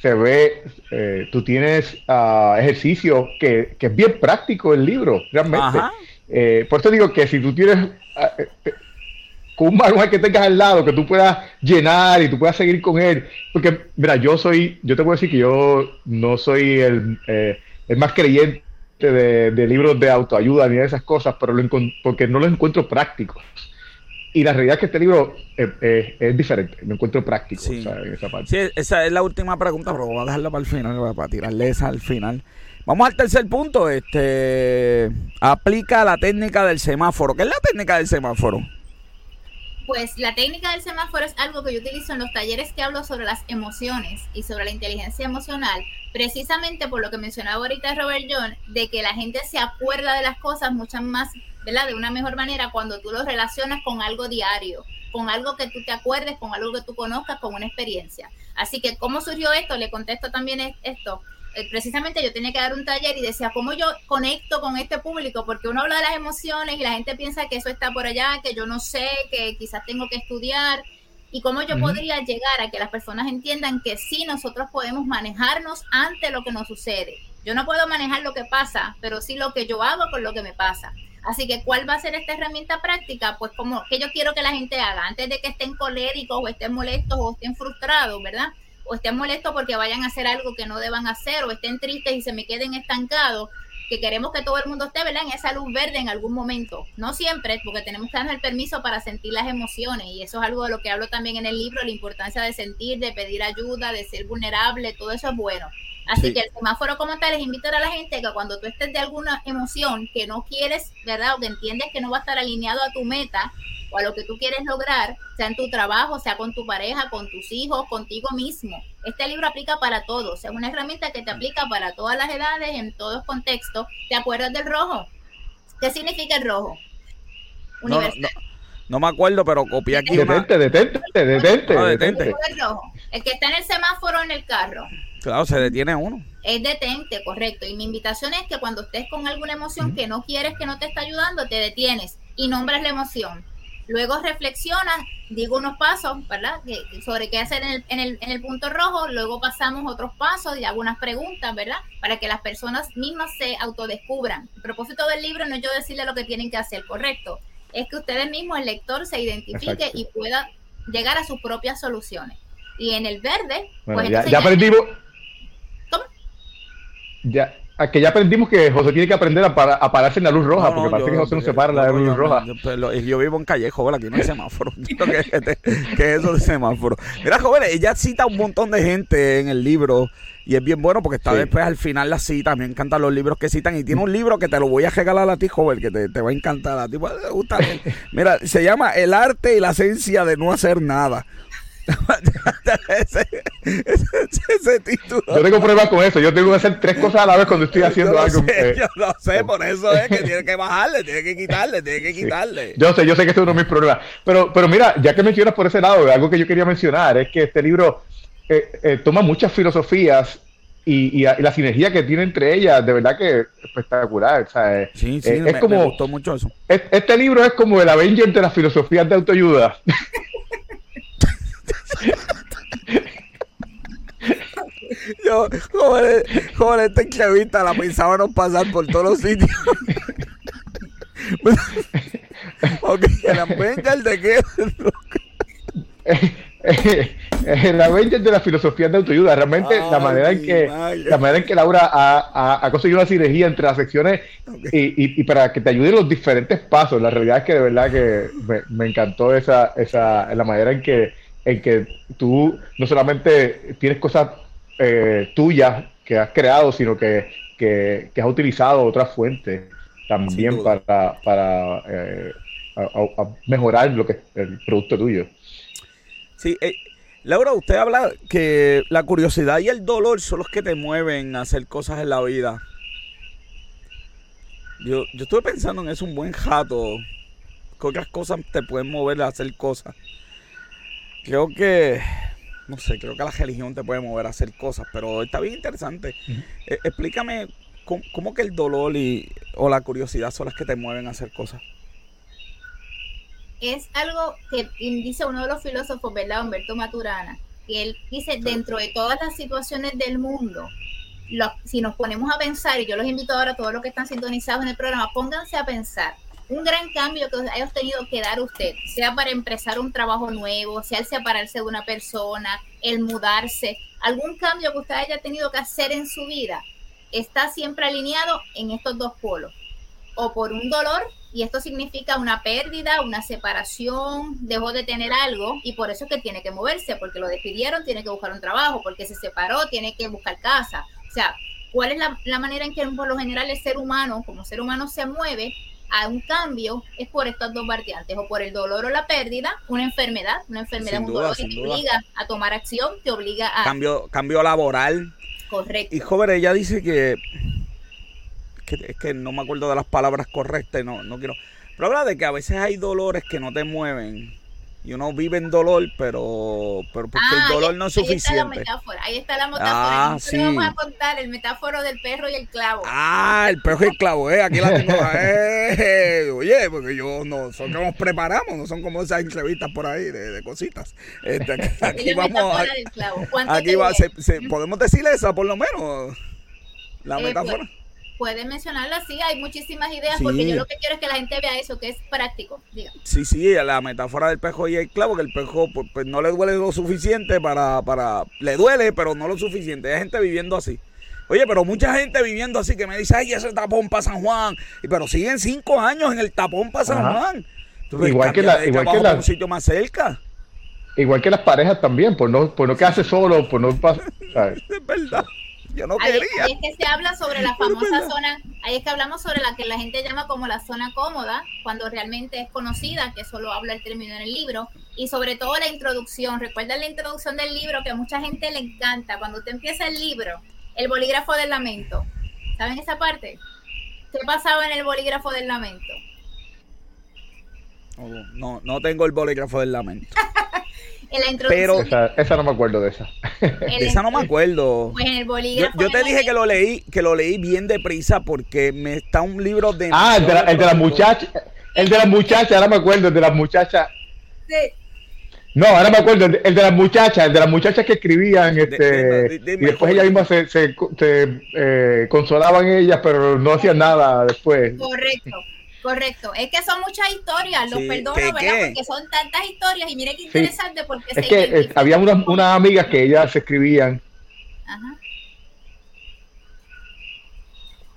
se ve, eh, tú tienes ah, ejercicio que, que es bien práctico el libro, realmente. Eh, por eso digo que si tú tienes con un manual que tengas al lado, que tú puedas llenar y tú puedas seguir con él, porque mira, yo soy, yo te puedo decir que yo no soy el, eh, el más creyente de, de libros de autoayuda ni de esas cosas, pero lo porque no los encuentro prácticos. Y la realidad es que este libro eh, eh, es diferente, lo encuentro práctico Sí. o sea, en esa parte. Sí, esa es la última pregunta, pero voy a dejarla para el final, para tirarle esa al final. Vamos al tercer punto. Este aplica la técnica del semáforo. ¿Qué es la técnica del semáforo? Pues la técnica del semáforo es algo que yo utilizo en los talleres que hablo sobre las emociones y sobre la inteligencia emocional, precisamente por lo que mencionaba ahorita Robert John, de que la gente se acuerda de las cosas mucho más, ¿verdad? De una mejor manera cuando tú lo relacionas con algo diario, con algo que tú te acuerdes, con algo que tú conozcas, con una experiencia. Así que, ¿cómo surgió esto? Le contesto también es- esto. Eh, Precisamente yo tenía que dar un taller y decía, ¿cómo yo conecto con este público? Porque uno habla de las emociones y la gente piensa que eso está por allá, que yo no sé, que quizás tengo que estudiar. ¿Y cómo yo podría llegar a que las personas entiendan que sí nosotros podemos manejarnos ante lo que nos sucede? Yo no puedo manejar lo que pasa, pero sí lo que yo hago con lo que me pasa. Así que, ¿cuál va a ser esta herramienta práctica? Pues como que yo quiero que la gente haga antes de que estén coléricos o estén molestos o estén frustrados, ¿verdad? O estén molestos porque vayan a hacer algo que no deban hacer o estén tristes y se me queden estancados, que queremos que todo el mundo esté, ¿verdad? En esa luz verde en algún momento. No siempre, porque tenemos que darnos el permiso para sentir las emociones y eso es algo de lo que hablo también en el libro, la importancia de sentir, de pedir ayuda, de ser vulnerable, todo eso es bueno. Así Sí. que el semáforo como tal es invitar a la gente que cuando tú estés de alguna emoción que no quieres, ¿verdad? O que entiendes que no va a estar alineado a tu meta o a lo que tú quieres lograr, sea en tu trabajo, sea con tu pareja, con tus hijos, contigo mismo. Este libro aplica para todos, es una herramienta que te aplica para todas las edades, en todos contextos. ¿Te acuerdas del rojo? ¿Qué significa el rojo? No, no, Universal. no, no me acuerdo, pero copié aquí una. Detente, detente, detente, No, detente. detente. El rojo, el que está en el semáforo en el carro. Claro, se detiene uno. Es detente, correcto. Y mi invitación es que cuando estés con alguna emoción que no quieres, que no te está ayudando, te detienes y nombras la emoción. Luego reflexionas, digo unos pasos, ¿verdad? sobre qué hacer en el, en, el, en el punto rojo, luego pasamos otros pasos y algunas preguntas, ¿verdad? Para que las personas mismas se autodescubran. El propósito del libro no es yo decirle lo que tienen que hacer, correcto. Es que ustedes mismos, el lector, se identifique y pueda llegar a sus propias soluciones. Y en el verde, pues ya, ya. ¿Cómo? Ya, que ya aprendimos que José tiene que aprender a, a pararse en la luz roja, porque parece que José no se para en la luz roja. Yo, vivo en Callejo, aquí no hay semáforo. ¿Qué, es eso de semáforo? Mira, jóvenes, ella cita un montón de gente en el libro y es bien bueno porque está después al final la cita. Me encantan los libros que citan y tiene un libro que te lo voy a regalar a ti, joven, que te, va a encantar a ti. Pues, Mira, se llama El arte y la esencia de no hacer nada. Ese, título. Yo tengo pruebas con eso. Yo tengo que hacer tres cosas a la vez cuando estoy haciendo algo. Eh. yo lo sé, por eso es que tiene que bajarle, tiene que quitarle, tiene que quitarle. Yo sé, yo sé que este es uno de mis problemas. Pero, pero mira, ya que mencionas por ese lado, algo que yo quería mencionar es que este libro eh, eh, toma muchas filosofías y, la sinergia que tiene entre ellas, de verdad que es espectacular. sí, sí, es como, me gustó mucho eso. Este libro es como el Avenger de las filosofías de autoayuda. Yo, joder, joder, esta entrevista la pensábamos pasar por todos los sitios. ok, el Avenger de qué? el Avenger de la filosofía de autoayuda. Realmente la manera en que la manera en que Laura ha, conseguido una sinergia entre las secciones y, para que te ayuden los diferentes pasos. La realidad es que de verdad que me, me encantó esa, esa la manera en que en que tú no solamente tienes cosas eh, tuyas que has creado, sino que, has utilizado otras fuentes también para, para eh, mejorar lo que el producto tuyo. Sí, eh, Laura, usted habla que la curiosidad y el dolor son los que te mueven a hacer cosas en la vida. Yo, yo estuve pensando en eso un buen jato. ¿Qué otras cosas te pueden mover a hacer cosas? Creo que, no sé, creo que la religión te puede mover a hacer cosas, pero está bien interesante. Eh, explícame cómo, que el dolor y, o la curiosidad son las que te mueven a hacer cosas. Es algo que dice uno de los filósofos, ¿verdad? Humberto Maturana, que él dice, dentro de todas las situaciones del mundo, si nos ponemos a pensar, y yo los invito ahora a todos los que están sintonizados en el programa, pónganse a pensar un gran cambio que haya tenido que dar usted, sea para empezar un trabajo nuevo, sea el separarse de una persona, el mudarse, algún cambio que usted haya tenido que hacer en su vida, está siempre alineado en estos dos polos. O por un dolor, y esto significa una pérdida, una separación, dejó de tener algo, y por eso es que tiene que moverse, porque lo despidieron, tiene que buscar un trabajo, porque se separó, tiene que buscar casa. O sea, ¿cuál es la, la manera en que por lo general el ser humano, como ser humano, se mueve? A un cambio es por estas dos variantes, o por el dolor o la pérdida, una enfermedad, una enfermedad, un dolor que te obliga a tomar acción, te obliga a... Cambio, cambio laboral. Correcto. Y joven, ella dice que, que, es que no me acuerdo de las palabras correctas, no, no quiero... Pero habla de que a veces hay dolores que no te mueven y uno vive en dolor, pero, pero porque el ah, dolor no es suficiente. Ahí está la metáfora, ahí está la metáfora. Ah, sí. Vamos a contar el metáforo del perro y el clavo. Ah, el perro y el clavo, eh, aquí la tengo. Eh, oye, porque yo no, son que nos preparamos, no son como esas entrevistas por ahí de, de cositas. Este, aquí, vamos. Aquí va, se, se, podemos decirle esa por lo menos, la eh, pues, metáfora pueden mencionarla, sí, hay muchísimas ideas, porque yo lo que quiero es que la gente vea eso, que es práctico. Sí, sí, la metáfora del pejo y el clavo, que el pejo pues, pues, no le duele lo suficiente para, para, le duele, pero no lo suficiente. Hay gente viviendo así. Oye, pero mucha gente viviendo así que me dice, ay, ese tapón para San Juan. Y, pero siguen cinco años en el tapón para San Juan. igual que la, igual que la, un sitio más cerca. Igual que las parejas también, por no, por no quedarse solo, por no es verdad. Yo no quería. Ahí es que se habla sobre la famosa zona, ahí es que hablamos sobre la que la gente llama como la zona cómoda, cuando realmente es conocida, que solo habla el término en el libro, y sobre todo la introducción. Recuerda la introducción del libro que a mucha gente le encanta. Cuando usted empieza el libro, el bolígrafo del lamento. ¿Saben esa parte? ¿Qué pasaba en el bolígrafo del lamento? no, no tengo el bolígrafo del lamento. Pero esa, no me acuerdo de esa. esa no me acuerdo. Pues yo, te dije que lo leí, que lo leí bien deprisa porque me está un libro de. Ah, el de la, muchacha. El de las muchachas, ahora me acuerdo, el de las muchachas. Sí. No, ahora me acuerdo, el de, el de las muchachas, el de las muchachas que escribían, este, y después ellas mismas se, se, se, eh, consolaban ellas, pero no hacían nada después. Correcto, correcto. Es que son muchas historias, los Sí, perdono, ¿qué, ¿verdad? qué? Porque son tantas historias y mire qué Sí. interesante porque Es se que eh, había unas, unas amigas que ellas se escribían. Ajá.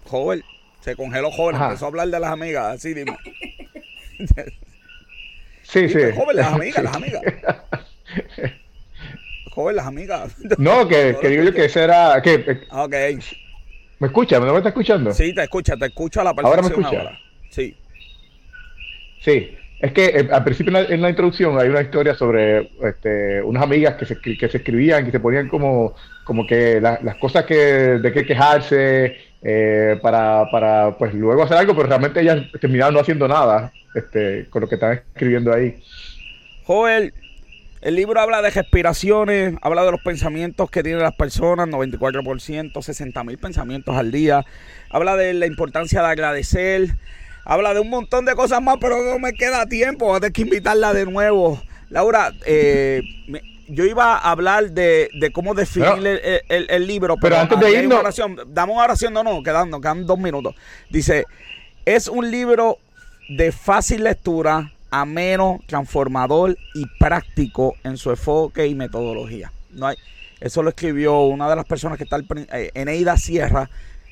Joven, se congeló joven, Ajá. empezó a hablar de las amigas, así dime. Sí, sí. Joven, las amigas, las amigas. Joven, las amigas. No, que, que digo yo que ese era. Que, eh, Ok, ¿Me escucha? ¿No me está escuchando? sí, te escucha, te escucho a la ¿Ahora me perfección escucha? ahora. Sí. Sí, es que eh, al principio en la, en la introducción hay una historia sobre este, unas amigas que se, que se escribían, que se ponían como, como que la- las cosas que, de que quejarse eh, para, para pues luego hacer algo, pero realmente ellas terminaban no haciendo nada este, con lo que estaban escribiendo ahí. Joel, el libro habla de respiraciones, habla de los pensamientos que tienen las personas, 94%, 60 mil pensamientos al día. Habla de la importancia de agradecer. Habla de un montón de cosas más, pero no me queda tiempo. Voy a tener que invitarla de nuevo. Laura, eh, me- yo iba a hablar de, de cómo definir Pero- el, el- el libro, pero antes de una irnos- oración. Dame una oración, no, no, quedan, nos quedan dos minutos. Dice, es un libro de fácil lectura, ameno, transformador y práctico en su enfoque y metodología. No hay, eso lo escribió una de las personas que está prin- eh, Eneida Sierra.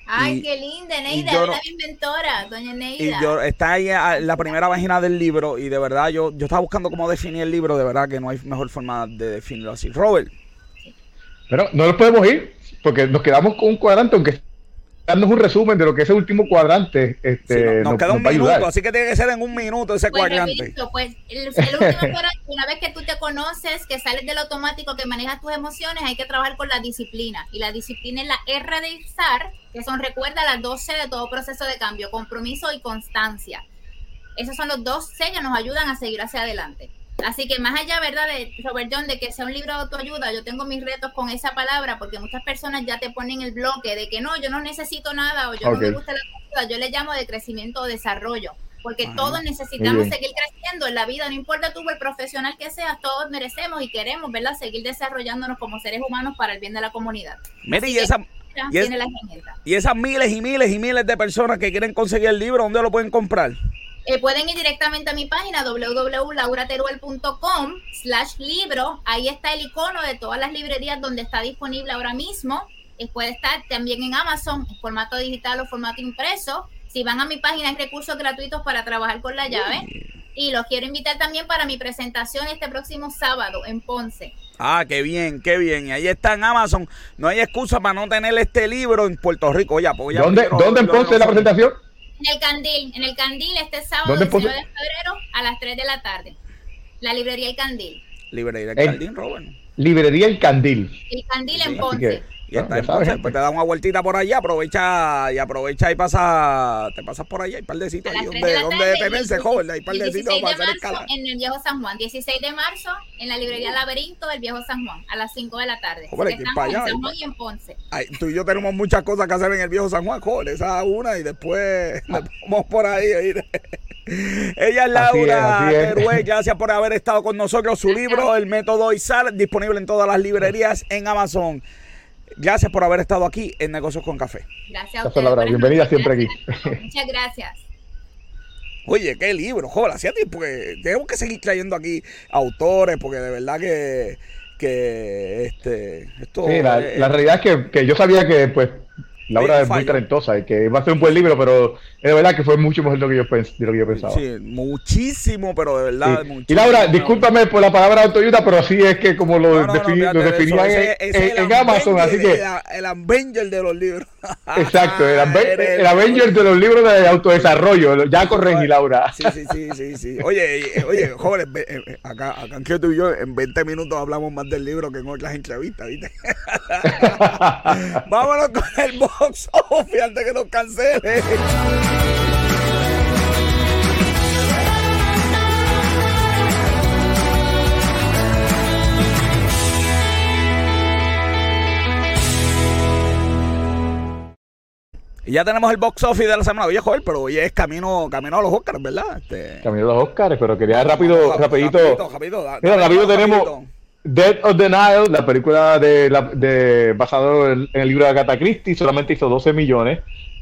Ay, Y- qué linda, y Neida, yo es la inventora, doña Y Neida. yo está ahí a- en la primera página del libro y de verdad yo, yo estaba buscando cómo definir el libro, de verdad que no hay mejor forma de definirlo así. Robert, Pero no nos podemos ir porque nos quedamos con un cuadrante, aunque darnos un resumen de lo que es el último cuadrante. Este, sí, no- nos, queda un minuto, así que tiene que ser en un minuto ese Pues cuadrante. pues el, el último cuadrante, una vez que tú te conoces, que sales del automático, que manejas tus emociones, hay que trabajar con la disciplina. Y la disciplina es la R de ISAR, que son, recuerda, las 12 de todo proceso de cambio, compromiso y constancia. Esos son los dos C que nos ayudan a seguir hacia adelante. Así que más allá, ¿verdad? De Robert John, de que sea un libro de autoayuda, yo tengo mis retos con esa palabra porque muchas personas ya te ponen el bloque de que no, yo no necesito nada o yo no me gusta la autoayuda. Yo le llamo de crecimiento o desarrollo porque Ajá. todos necesitamos seguir creciendo en la vida, no importa tú el profesional que seas, todos merecemos y queremos, ¿verdad? Seguir desarrollándonos como seres humanos para el bien de la comunidad. Mira, Así y que esa, mira, y es- tiene la herramienta. y esas miles y miles y miles de personas que quieren conseguir el libro, ¿dónde lo pueden comprar? Eh, pueden ir directamente a mi página www.laurateruel.com slash libro. Ahí está el icono de todas las librerías donde está disponible ahora mismo. Eh, puede estar también en Amazon, en formato digital o formato impreso. Si van a mi página hay recursos gratuitos para trabajar con la llave. Y los quiero invitar también para mi presentación este próximo sábado en Ponce. Ah, qué bien, qué bien. Y ahí está en Amazon. No hay excusa para no tener este libro en Puerto Rico. Oye, pues ya ¿Dónde, ¿dónde en Ponce la presentación? En el Candil, en el Candil este sábado ¿Dónde en Ponce? 19 de febrero a las 3 de la tarde. La librería El Candil. Librería En- Jardín, Robert. Librería El Candil. El Candil en Ponce. Y está pues te da una vueltita por allá, aprovecha y aprovecha y pasa, te pasas por allá, hay par de sitios ahí las 3 donde, de donde detenerse, joven, hay par de 16 sitios para hacer escala. en el Viejo San Juan, 16 de marzo en la librería Laberinto del Viejo San Juan, a las 5 de la tarde. Que estamos en San Juan y en Ponce. Ay, tú y yo tenemos muchas cosas que hacer en el viejo San Juan, joven, esa es una y después nos vamos por ahí. oíste. Ella es Laura. Teruel, gracias por haber estado con nosotros. Su libro, El Método ISAR, disponible en todas las librerías en Amazon. Gracias por haber estado aquí en Negocios con Café. Gracias a ustedes. Bienvenida siempre aquí. Muchas gracias. Oye, qué libro, joder, hacía tiempo que tenemos que seguir trayendo aquí autores, porque de verdad que, que este, esto Sí, la, eh, la realidad es que, que yo sabía que pues Laura es muy talentosa y que iba a ser un buen libro, pero es verdad que fue mucho mejor de lo que yo, pens- de lo que yo pensaba. sí, muchísimo, pero de verdad, Sí. Y Laura, discúlpame por la palabra autoayuda, pero así es que como lo, No, no, defini- lo definían en, Amazon, así Avenger, que... El, el Avenger de los libros. Exacto, el, Ave- Eres- el Avenger de los libros de autodesarrollo. Ya corregí, Laura. Sí, sí, sí, sí, sí. Oye, y- oye, jóvenes, ve- eh, acá, acá en tú y yo en 20 minutos hablamos más del libro que en otras entrevistas, ¿viste? Vámonos con el box office antes que nos cancele. Y ya tenemos el box office de la semana. Oye, joder, pero hoy es camino, camino a los Oscars, ¿verdad? Este... Camino a los Oscars, pero quería rápido, rapidito. Rapidito, rapidito, rapidito. tenemos Dead of the Nile, la película de, la, de basado en, en el libro de Agatha Christie, solamente hizo 12 millones.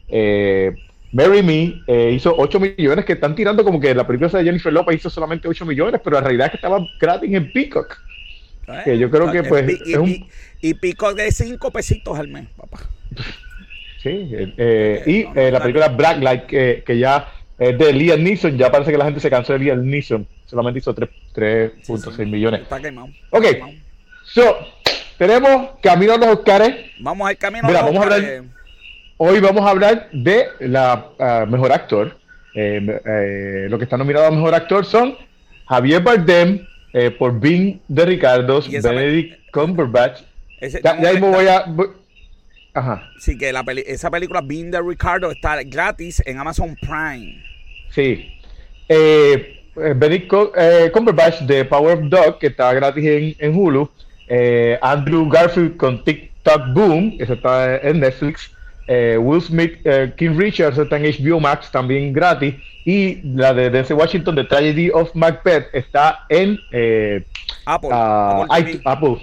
Eh, Marry Me eh, hizo 8 millones, que están tirando como que la película de Jennifer Lopez hizo solamente 8 millones, pero en realidad es que estaba gratis en Peacock. ¿Eh? que yo creo que, pues, y, es un- y, y pico de 5 pesitos al mes, papá. Sí, eh, eh, y no, no, la película Blacklight, que, que ya es de Liam Neeson, ya parece que la gente se cansó de Liam Neeson, solamente hizo tres- 3.6 millones. Está quemado. Ok. Está. So, tenemos camino a los Oscars. Vamos al camino. Mira, a los vamos a hablar- Oscars. Hoy vamos a hablar de la ah, mejor actor. Eh, eh, lo que está nominado a mejor actor son Javier Bardem eh, por Bean de Ricardos, Benedict Cumberbatch. Ese- Ya, ya mismo está- voy a. Ajá, Sí, que la peli- esa película, Being the Ricardo, está gratis en Amazon Prime. sí. Eh, eh, Benedict eh, Cumberbatch de Power of Dog, que está gratis en, en Hulu. Eh, Andrew Garfield con TikTok Boom, eso está en Netflix. Eh, Will Smith, eh, King Richard, eso está en HBO Max, también gratis. Y la de Denzel Washington, The Tragedy of Macbeth, está en eh, Apple. ah, Apple,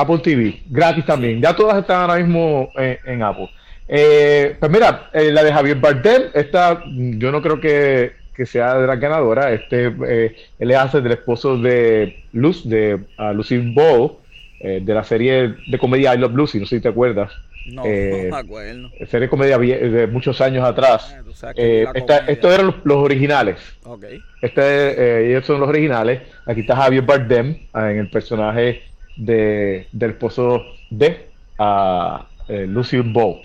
Apple TV, gratis también. Ya todas están ahora mismo en, en Apple. Eh, pues mira, eh, la de Javier Bardem, esta yo no creo que, que sea de la ganadora. Este, eh, él hace del esposo de Luz, de ah, Lucille Ball, eh, de la serie de comedia I Love Lucy, no sé si te acuerdas. No, eh, no me acuerdo. Serie de comedia de muchos años atrás. Eh, Eh, esta- estos eran los, los originales. Ok. Este, eh, ellos son los originales. Aquí está Javier Bardem en el personaje de, del esposo de ah, eh, Lucille Ball.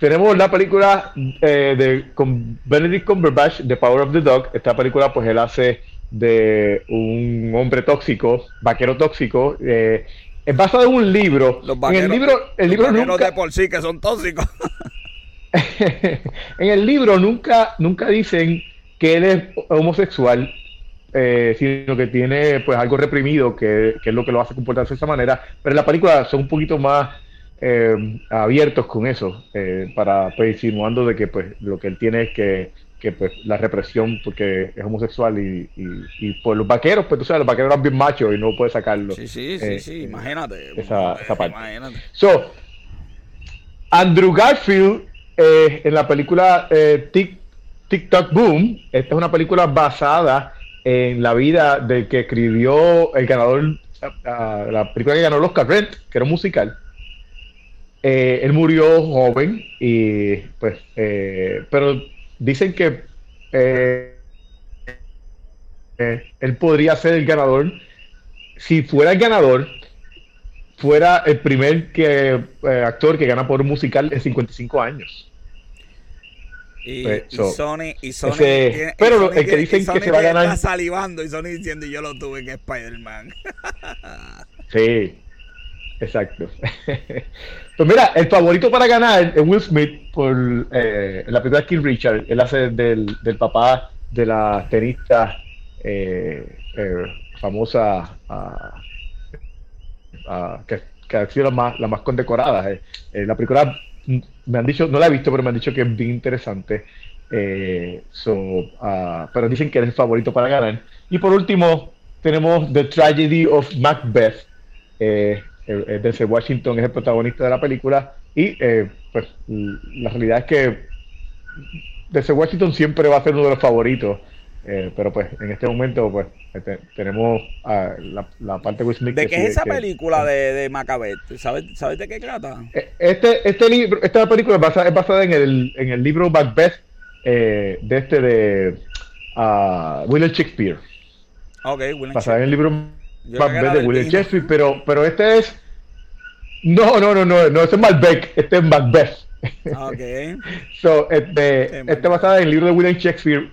Tenemos la película eh, de con Benedict Cumberbatch, The Power of the Dog. Esta película, pues él hace de un hombre tóxico, vaquero tóxico. eh, es basado en un libro. Los en vaqueros, el libro, el libro nunca, de por sí que son tóxicos. en el libro nunca, nunca dicen que él es homosexual, eh, sino que tiene pues algo reprimido, que, que es lo que lo hace comportarse de esa manera. Pero en la película son un poquito más eh, abiertos con eso, eh, para pues insinuando de que pues lo que él tiene es que, que pues la represión porque es homosexual y, y, y pues los vaqueros, pues tú sabes, los vaqueros eran bien machos y no puede sacarlo. Sí, sí, sí, Eh, sí, imagínate. esa- esa parte. Imagínate. So, Andrew Garfield en la película eh, Tic- TikTok Boom, esta es una película basada en la vida del que escribió el ganador, la película que ganó el Oscar que era un musical. Eh, él murió joven y pues, eh, pero dicen que eh, eh, él podría ser el ganador. Si fuera el ganador, fuera el primer que, eh, actor que gana por un musical en 55 años. Y, Pues, y so, Sony, y Sony, ese- tiene- y pero Sony el que tiene- dicen que se va a ganar- Está salivando y Sony diciendo, yo lo tuve en Spider-Man. Sí, exacto. pues mira, el favorito para ganar es Will Smith por eh, la película King Richard. Él hace del, del papá de la tenista eh, eh, famosa ah, ah, que, que ha sido la más, la más condecorada. la película me han dicho, no la he visto, pero me han dicho que es bien interesante. Eh, so, ah, pero dicen que es el favorito para ganar. Y por último, tenemos The Tragedy of Macbeth. Eh, eh, Washington es el protagonista de la película. Y eh, pues la realidad es que Denzel Washington siempre va a ser uno de los favoritos. Eh, pero pues en este momento pues este, tenemos ah, la, la parte de Smith ¿De que qué es esa que- película de, de Macabeth? ¿Sabes, ¿Sabes de qué trata? Eh, Este, este libro, esta película es basada, es basada en, el, en el libro Macbeth eh, de este de ah, William Shakespeare. Ok, William Basada en el libro Macbeth de William. Shakespeare, pero, pero este es. No, no, no, no, no, este es Malbec, este es Macbeth. Ah, Ok. So, este, este Macbeth. es basada en el libro de William Shakespeare,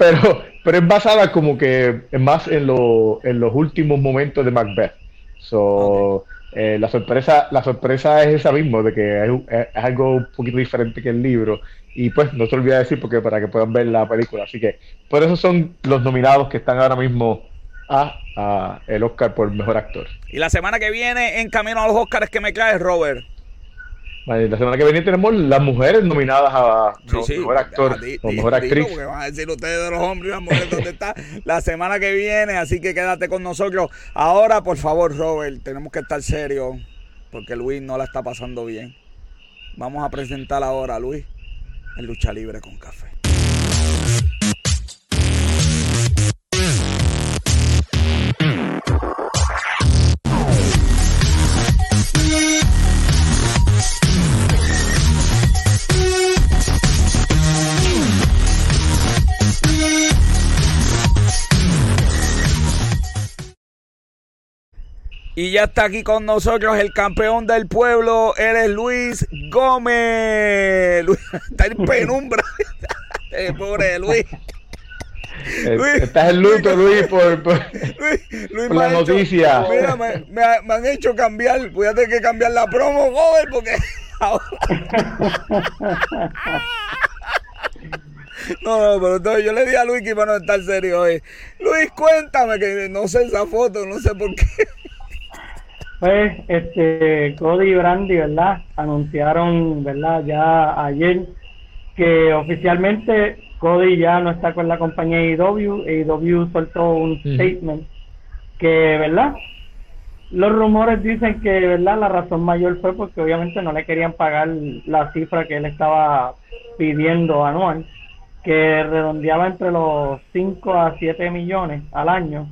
pero, pero es basada como que es más en, lo- en los últimos momentos de Macbeth. So, eh, la sorpresa, la sorpresa es esa mismo, de que es, es algo un poquito diferente que el libro. Y pues no se olvida decir porque para que puedan ver la película. Así que por eso son los nominados que están ahora mismo a, a el Oscar por mejor actor. Y la semana que viene, en camino a los Oscars, que me cae, Robert. La semana que viene tenemos las mujeres nominadas a mejor actor o mejor actriz. Porque van a decir ustedes de los hombres y las mujeres dónde está la semana que viene, así que quédate con nosotros. Ahora, por favor, Robert, tenemos que estar serios porque Luis no la está pasando bien. Vamos a presentar ahora a Luis en Lucha Libre con Café. Y ya está aquí con nosotros el campeón del pueblo, eres Luis Gómez. Luis, está en penumbra. Eh, pobre Luis. Luis, Estás en luto, Luis, por, por, Luis, la noticia. Mira, me, me, han hecho cambiar, voy a tener que cambiar la promo, joven, porque ahora... No, no, pero entonces yo le di a Luis que iba a no estar serio hoy. Luis, cuéntame, que no sé esa foto, no sé por qué. Pues, este, Cody y Brandy, ¿verdad? Anunciaron, ¿verdad? Ya ayer que oficialmente Cody ya no está con la compañía AEW. AEW soltó un statement que, ¿verdad? Los rumores dicen que, ¿verdad? La razón mayor fue porque obviamente no le querían pagar la cifra que él estaba pidiendo anual, que redondeaba entre los 5 a 7 millones al año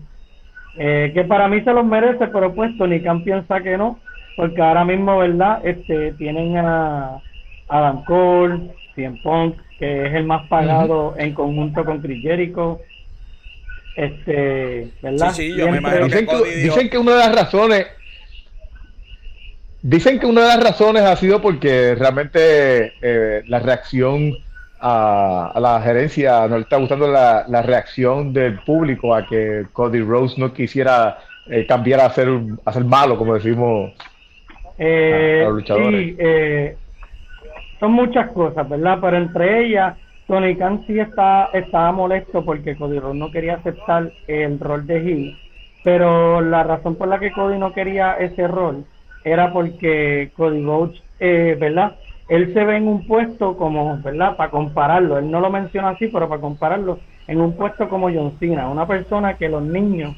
eh, que para mí se los merece, pero pues Tony Khan piensa que no, porque ahora mismo, ¿verdad? Este, tienen a Adam Cole, Cien Punk, que es el más pagado en conjunto con Chris Jericho. Este, ¿verdad? Sí, sí, yo me dicen, que, dicen que una de las razones Dicen que una de las razones ha sido porque realmente eh, la reacción a, la gerencia no le está gustando la, reacción del público a que Cody Rose no quisiera eh, cambiar a ser, a ser malo, como decimos eh, a, los luchadores. Sí, eh, son muchas cosas, ¿verdad? Pero entre ellas, Tony Khan sí está, estaba molesto porque Cody Rose no quería aceptar el rol de Hill, pero la razón por la que Cody no quería ese rol era porque Cody Rhodes, eh, ¿verdad? Él se ve en un puesto como, ¿verdad? Para compararlo, él no lo menciona así, pero para compararlo, en un puesto como John Cena, una persona que los niños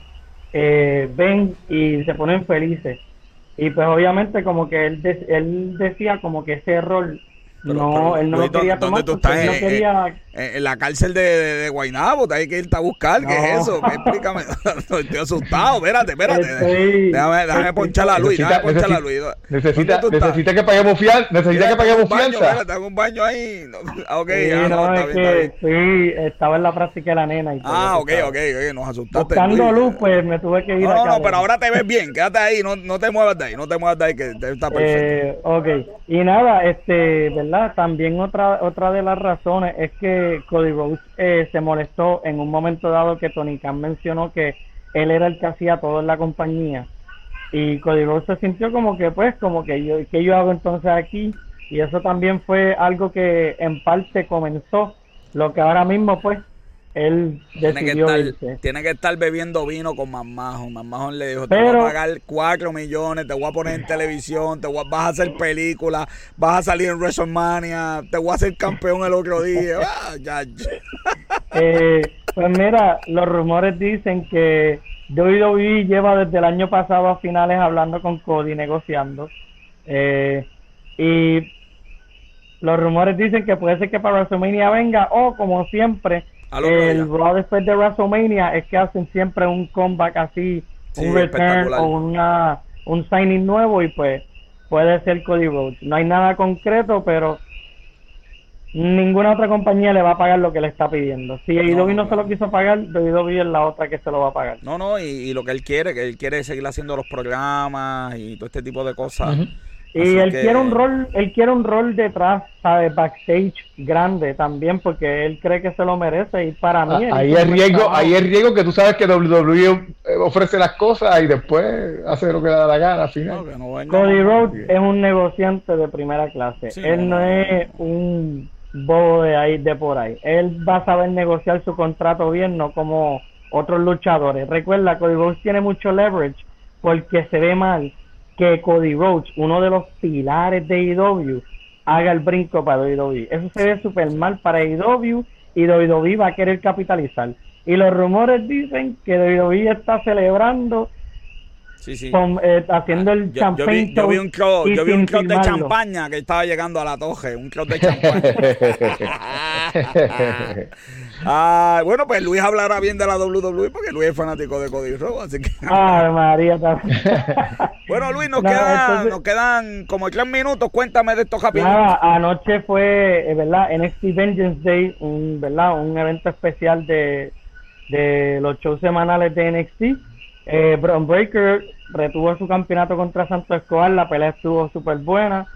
eh, ven y se ponen felices. Y pues obviamente como que él, él decía como que ese rol no, él no lo quería tomar. Tú estás, no quería... en, la cárcel de, de, de Guaynabo, hay que irte a buscar. ¿Qué es eso? Explícame. Estoy asustado. Espérate, espérate. Déjame, déjame ponchar a Luis. Necesita, déjame ponchar a Luis. Necesita, necesita que paguemos fianza. Necesita que paguemos fianza. Espérate, hago un baño ahí. Ah, ok, sí, ya no, es que, Sí, estaba en la práctica de la nena. Y ah, ok, ok, ok. Nos asustaste. Buscando luz, pues me tuve que ir No, no, pero ahora te ves bien. Quédate ahí. No, no te muevas de ahí. No te muevas de ahí, que está perfecto. Eh, ok. Y nada, este, ¿verdad? También otra, otra de las razones es que Cody Rhodes eh, se molestó en un momento dado que Tony Khan mencionó que él era el que hacía todo en la compañía. Y Cody Rhodes se sintió como que pues como que yo que yo hago entonces aquí y eso también fue algo que en parte comenzó lo que ahora mismo pues él decidió tiene que, estar, tiene que estar bebiendo vino con Mamajo. Mamajo le dijo, te voy a pagar 4 millones, te voy a poner en televisión, te voy vas a hacer películas, vas a salir en WrestleMania, te voy a hacer campeón el otro día. Ah, eh, pues mira, los rumores dicen que WWE lleva desde el año pasado a finales hablando con Cody, negociando. Eh, y los rumores dicen que puede ser que para WrestleMania venga o como siempre el Raw después de WrestleMania es que hacen siempre un comeback así, un return o una, un signing nuevo y pues puede ser Cody Rhodes. No hay nada concreto, pero ninguna otra compañía le va a pagar lo que le está pidiendo. Si WWE no, no, se lo quiso pagar, WWE es la otra que se lo va a pagar. No, no, y, lo que él quiere, que él quiere seguir haciendo los programas y todo este tipo de cosas. Y él quiere un rol, él quiere un rol detrás, sabe, backstage grande también, porque él cree que se lo merece y para mí. Ah, ahí es riesgo, ahí es riesgo que tú sabes que WWE ofrece las cosas y después hace lo que le da la gana al final. Cody Rhodes es un negociante de primera clase. él no, es un bobo de ahí de por ahí. Él va a saber negociar su contrato bien, no como otros luchadores. Recuerda, Cody Rhodes tiene mucho leverage porque se ve mal que Cody Rhodes, uno de los pilares de IW, haga el brinco para WWE. Eso se ve súper mal para IW y WWE va a querer capitalizar. Y los rumores dicen que WWE está celebrando Sí, sí. con, eh, haciendo el Yo, yo vi, champagne yo vi un crowd, yo vi un crowd de champaña que estaba llegando a la toje, un crowd de champaña. Ah, bueno, pues Luis hablará bien de la WWE porque Luis es fanático de Cody Rhodes, así que... Ay, María. también. Bueno, Luis, nos, No, entonces- nos quedan como tres minutos. Cuéntame de estos capítulos. Nada, anoche fue, eh, ¿verdad? NXT Vengeance Day, un, ¿verdad? Un evento especial de, de los shows semanales de NXT. Eh, Braun Breaker retuvo su campeonato contra Santos Escobar, la pelea estuvo súper buena.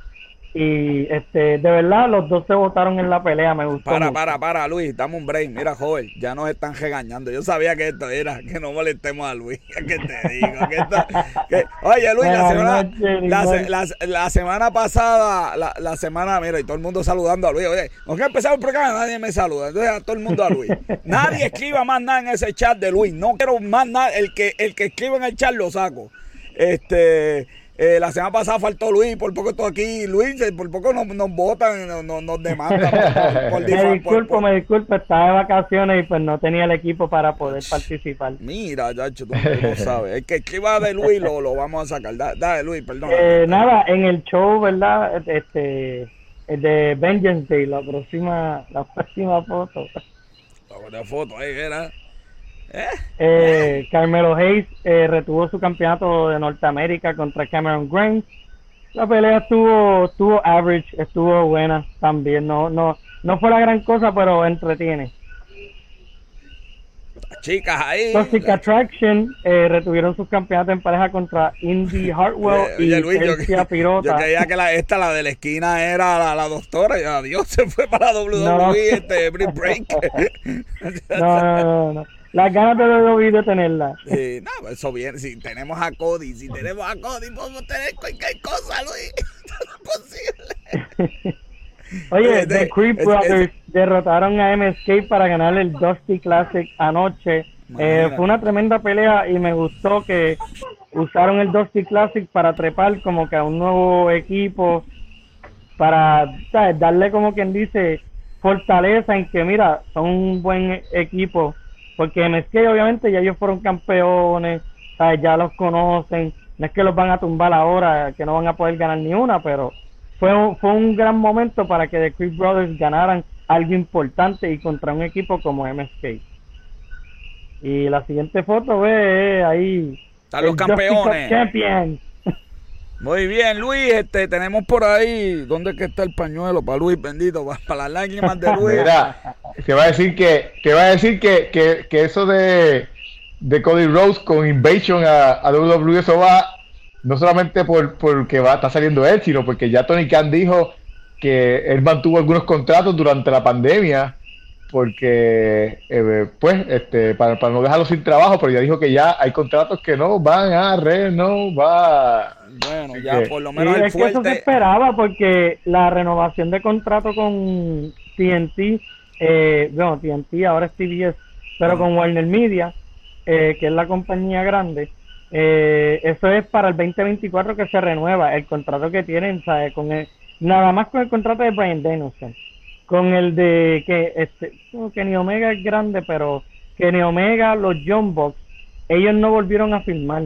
Y este, de verdad, los dos se votaron en la pelea, me gustó. Para, mucho. para, para, Luis, dame un break. Mira, joven, ya nos están regañando. Yo sabía que esto era, que no molestemos a Luis. ¿Qué te digo? Que esto- que- Oye, Luis, la semana, la, la- la semana pasada, la, la semana, mira, y todo el mundo saludando a Luis. Oye, no que empezar el programa, nadie me saluda. Entonces, a todo el mundo a Luis. Nadie escriba más nada en ese chat de Luis. No quiero más nada. El que, el que escriba en el chat lo saco. Este. Eh, la semana pasada faltó Luis, por poco estoy aquí. Luis, eh, por poco nos, nos votan, nos, nos, demandan por, por, Me disculpo, por- me disculpo, estaba de vacaciones y pues no tenía el equipo para poder participar. Mira, Yacho, tú, no sabes. El que escriba de Luis lo, lo vamos a sacar. Da- Dale, Luis, perdón. Eh, nada, en el show, ¿verdad? Este, el de Vengeance Day, la próxima, la próxima foto. La foto ahí, era. ¿Eh? Carmelo Hayes eh, retuvo su campeonato de Norteamérica contra Cameron Grimes. La pelea estuvo, estuvo average, estuvo buena también. No, no, no fue la gran cosa, pero entretiene. Las chicas ahí. Toxic Attraction eh, retuvieron sus campeonatos en pareja contra Indy Hartwell Eh, y Luis, yo, Chelsea yo Pirota. creía que la, esta, la de la esquina, era la, la doctora. Y adiós, se fue para WWE, No. este, Britt Break. No, no, no, no. Las ganas de WWE de tenerla. Sí, no, eso viene. Si tenemos a Cody, si tenemos a Cody, podemos tener cualquier cosa, Luis. Es posible. Oye, Eh, The Creep es- Brothers derrotaron a MSK para ganar el Dusty Classic anoche. Eh, fue una tremenda pelea y me gustó que usaron el Dusty Classic para trepar como que a un nuevo equipo, para ¿sabes? darle como quien dice fortaleza en que mira, son un buen equipo, porque MSK obviamente ya ellos fueron campeones, ¿sabes? ya los conocen, no es que los van a tumbar ahora, que no van a poder ganar ni una, pero fue un, fue un gran momento para que The Creed Brothers ganaran algo importante y contra un equipo como MSK. Y la siguiente foto ve eh, ahí. Están los campeones. Champion. Muy bien, Luis, este, tenemos por ahí, ¿dónde es que está el pañuelo para Luis, bendito, para, para las lágrimas de Luis? Mira, va a decir que, te va a decir que, que, que eso de, de Cody Rhodes con Invasion a, a WWE eso va no solamente por porque va está saliendo él, sino porque ya Tony Khan dijo que él mantuvo algunos contratos durante la pandemia porque eh, pues este para, para no dejarlo sin trabajo, pero ya dijo que ya hay contratos que no van a renovar. Bueno, ya por lo Sí, menos el es que eso se esperaba porque la renovación de contrato con TNT, eh, bueno, TNT ahora es TBS, pero con Warner Media, eh, que es la compañía grande, eh, eso es para el 2024 que se renueva el contrato que tienen, ¿sabes? Con el, nada más con el contrato de Brian Danielson, con el de que este, no, Kenny Omega es grande, pero Kenny Omega, los John Box, ellos no volvieron a firmar.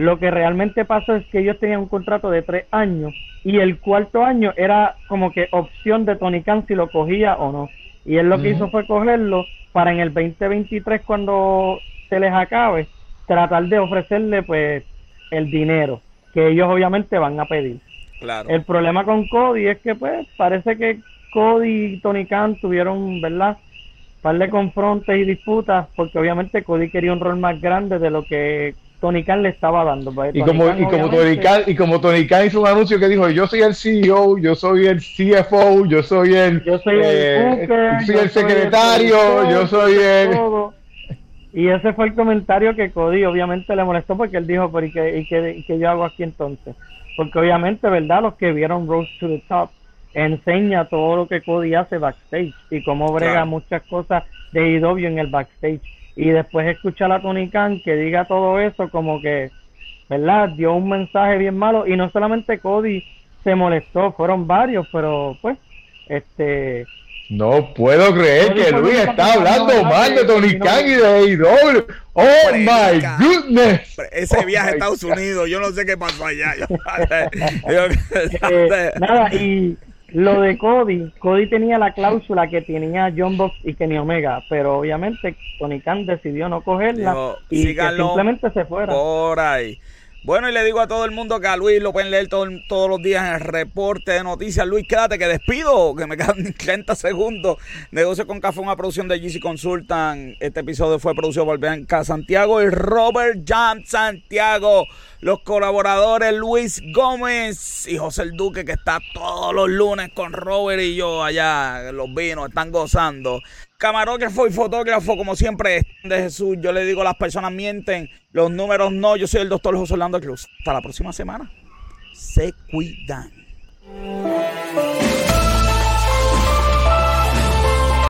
Lo que realmente pasó es que ellos tenían un contrato de tres años y el cuarto año era como que opción de Tony Khan si lo cogía o no. Y él lo que hizo fue cogerlo para en el 2023 cuando se les acabe tratar de ofrecerle pues el dinero que ellos obviamente van a pedir. Claro. El problema con Cody es que pues parece que Cody y Tony Khan tuvieron, ¿verdad? par de confrontes y disputas porque obviamente Cody quería un rol más grande de lo que Tony Khan le estaba dando. Pues, Y como, Khan, y, como Tony Khan, y como Tony Khan hizo un anuncio que dijo, yo soy el CEO, yo soy el CFO, yo soy el, yo soy el eh, Booker, soy yo el secretario, yo soy el... todo. Y ese fue el comentario que Cody obviamente le molestó porque él dijo, pero ¿y qué, y qué, y qué yo hago aquí entonces? Porque obviamente, ¿verdad? Los que vieron Rose to the Top enseña todo lo que Cody hace backstage y cómo brega Claro. muchas cosas de IW en el backstage. Y después escuchar a Tony Khan que diga todo eso como que ¿verdad? Dio un mensaje bien malo y no solamente Cody se molestó, fueron varios, pero pues, este... No puedo creer que Luis está hablando mal de Tony Khan y de AEW. Oh my goodness. Ese oh viaje a Estados Unidos, yo no sé qué pasó allá. Eh, nada, y lo de Cody, Cody tenía la cláusula que tenía John Box y Kenny Omega, pero obviamente Tony Khan decidió no cogerla y que simplemente se fuera. Por ahí. Bueno, y le digo a todo el mundo que a Luis lo pueden leer todos los días en el reporte de noticias. Luis, quédate que despido, que me quedan 30 segundos. Negocio con Café, una producción de GC Consultan. Este episodio fue producido por Bianca Santiago y Robert Jam Santiago. Los colaboradores Luis Gómez y José el Duque, que está todos los lunes con Robert y yo allá. Los vinos están gozando camarógrafo y fotógrafo, como siempre, de Jesús. Yo le digo, las personas mienten, los números no. Yo soy el doctor José Orlando Cruz. Hasta la próxima semana. Se cuidan.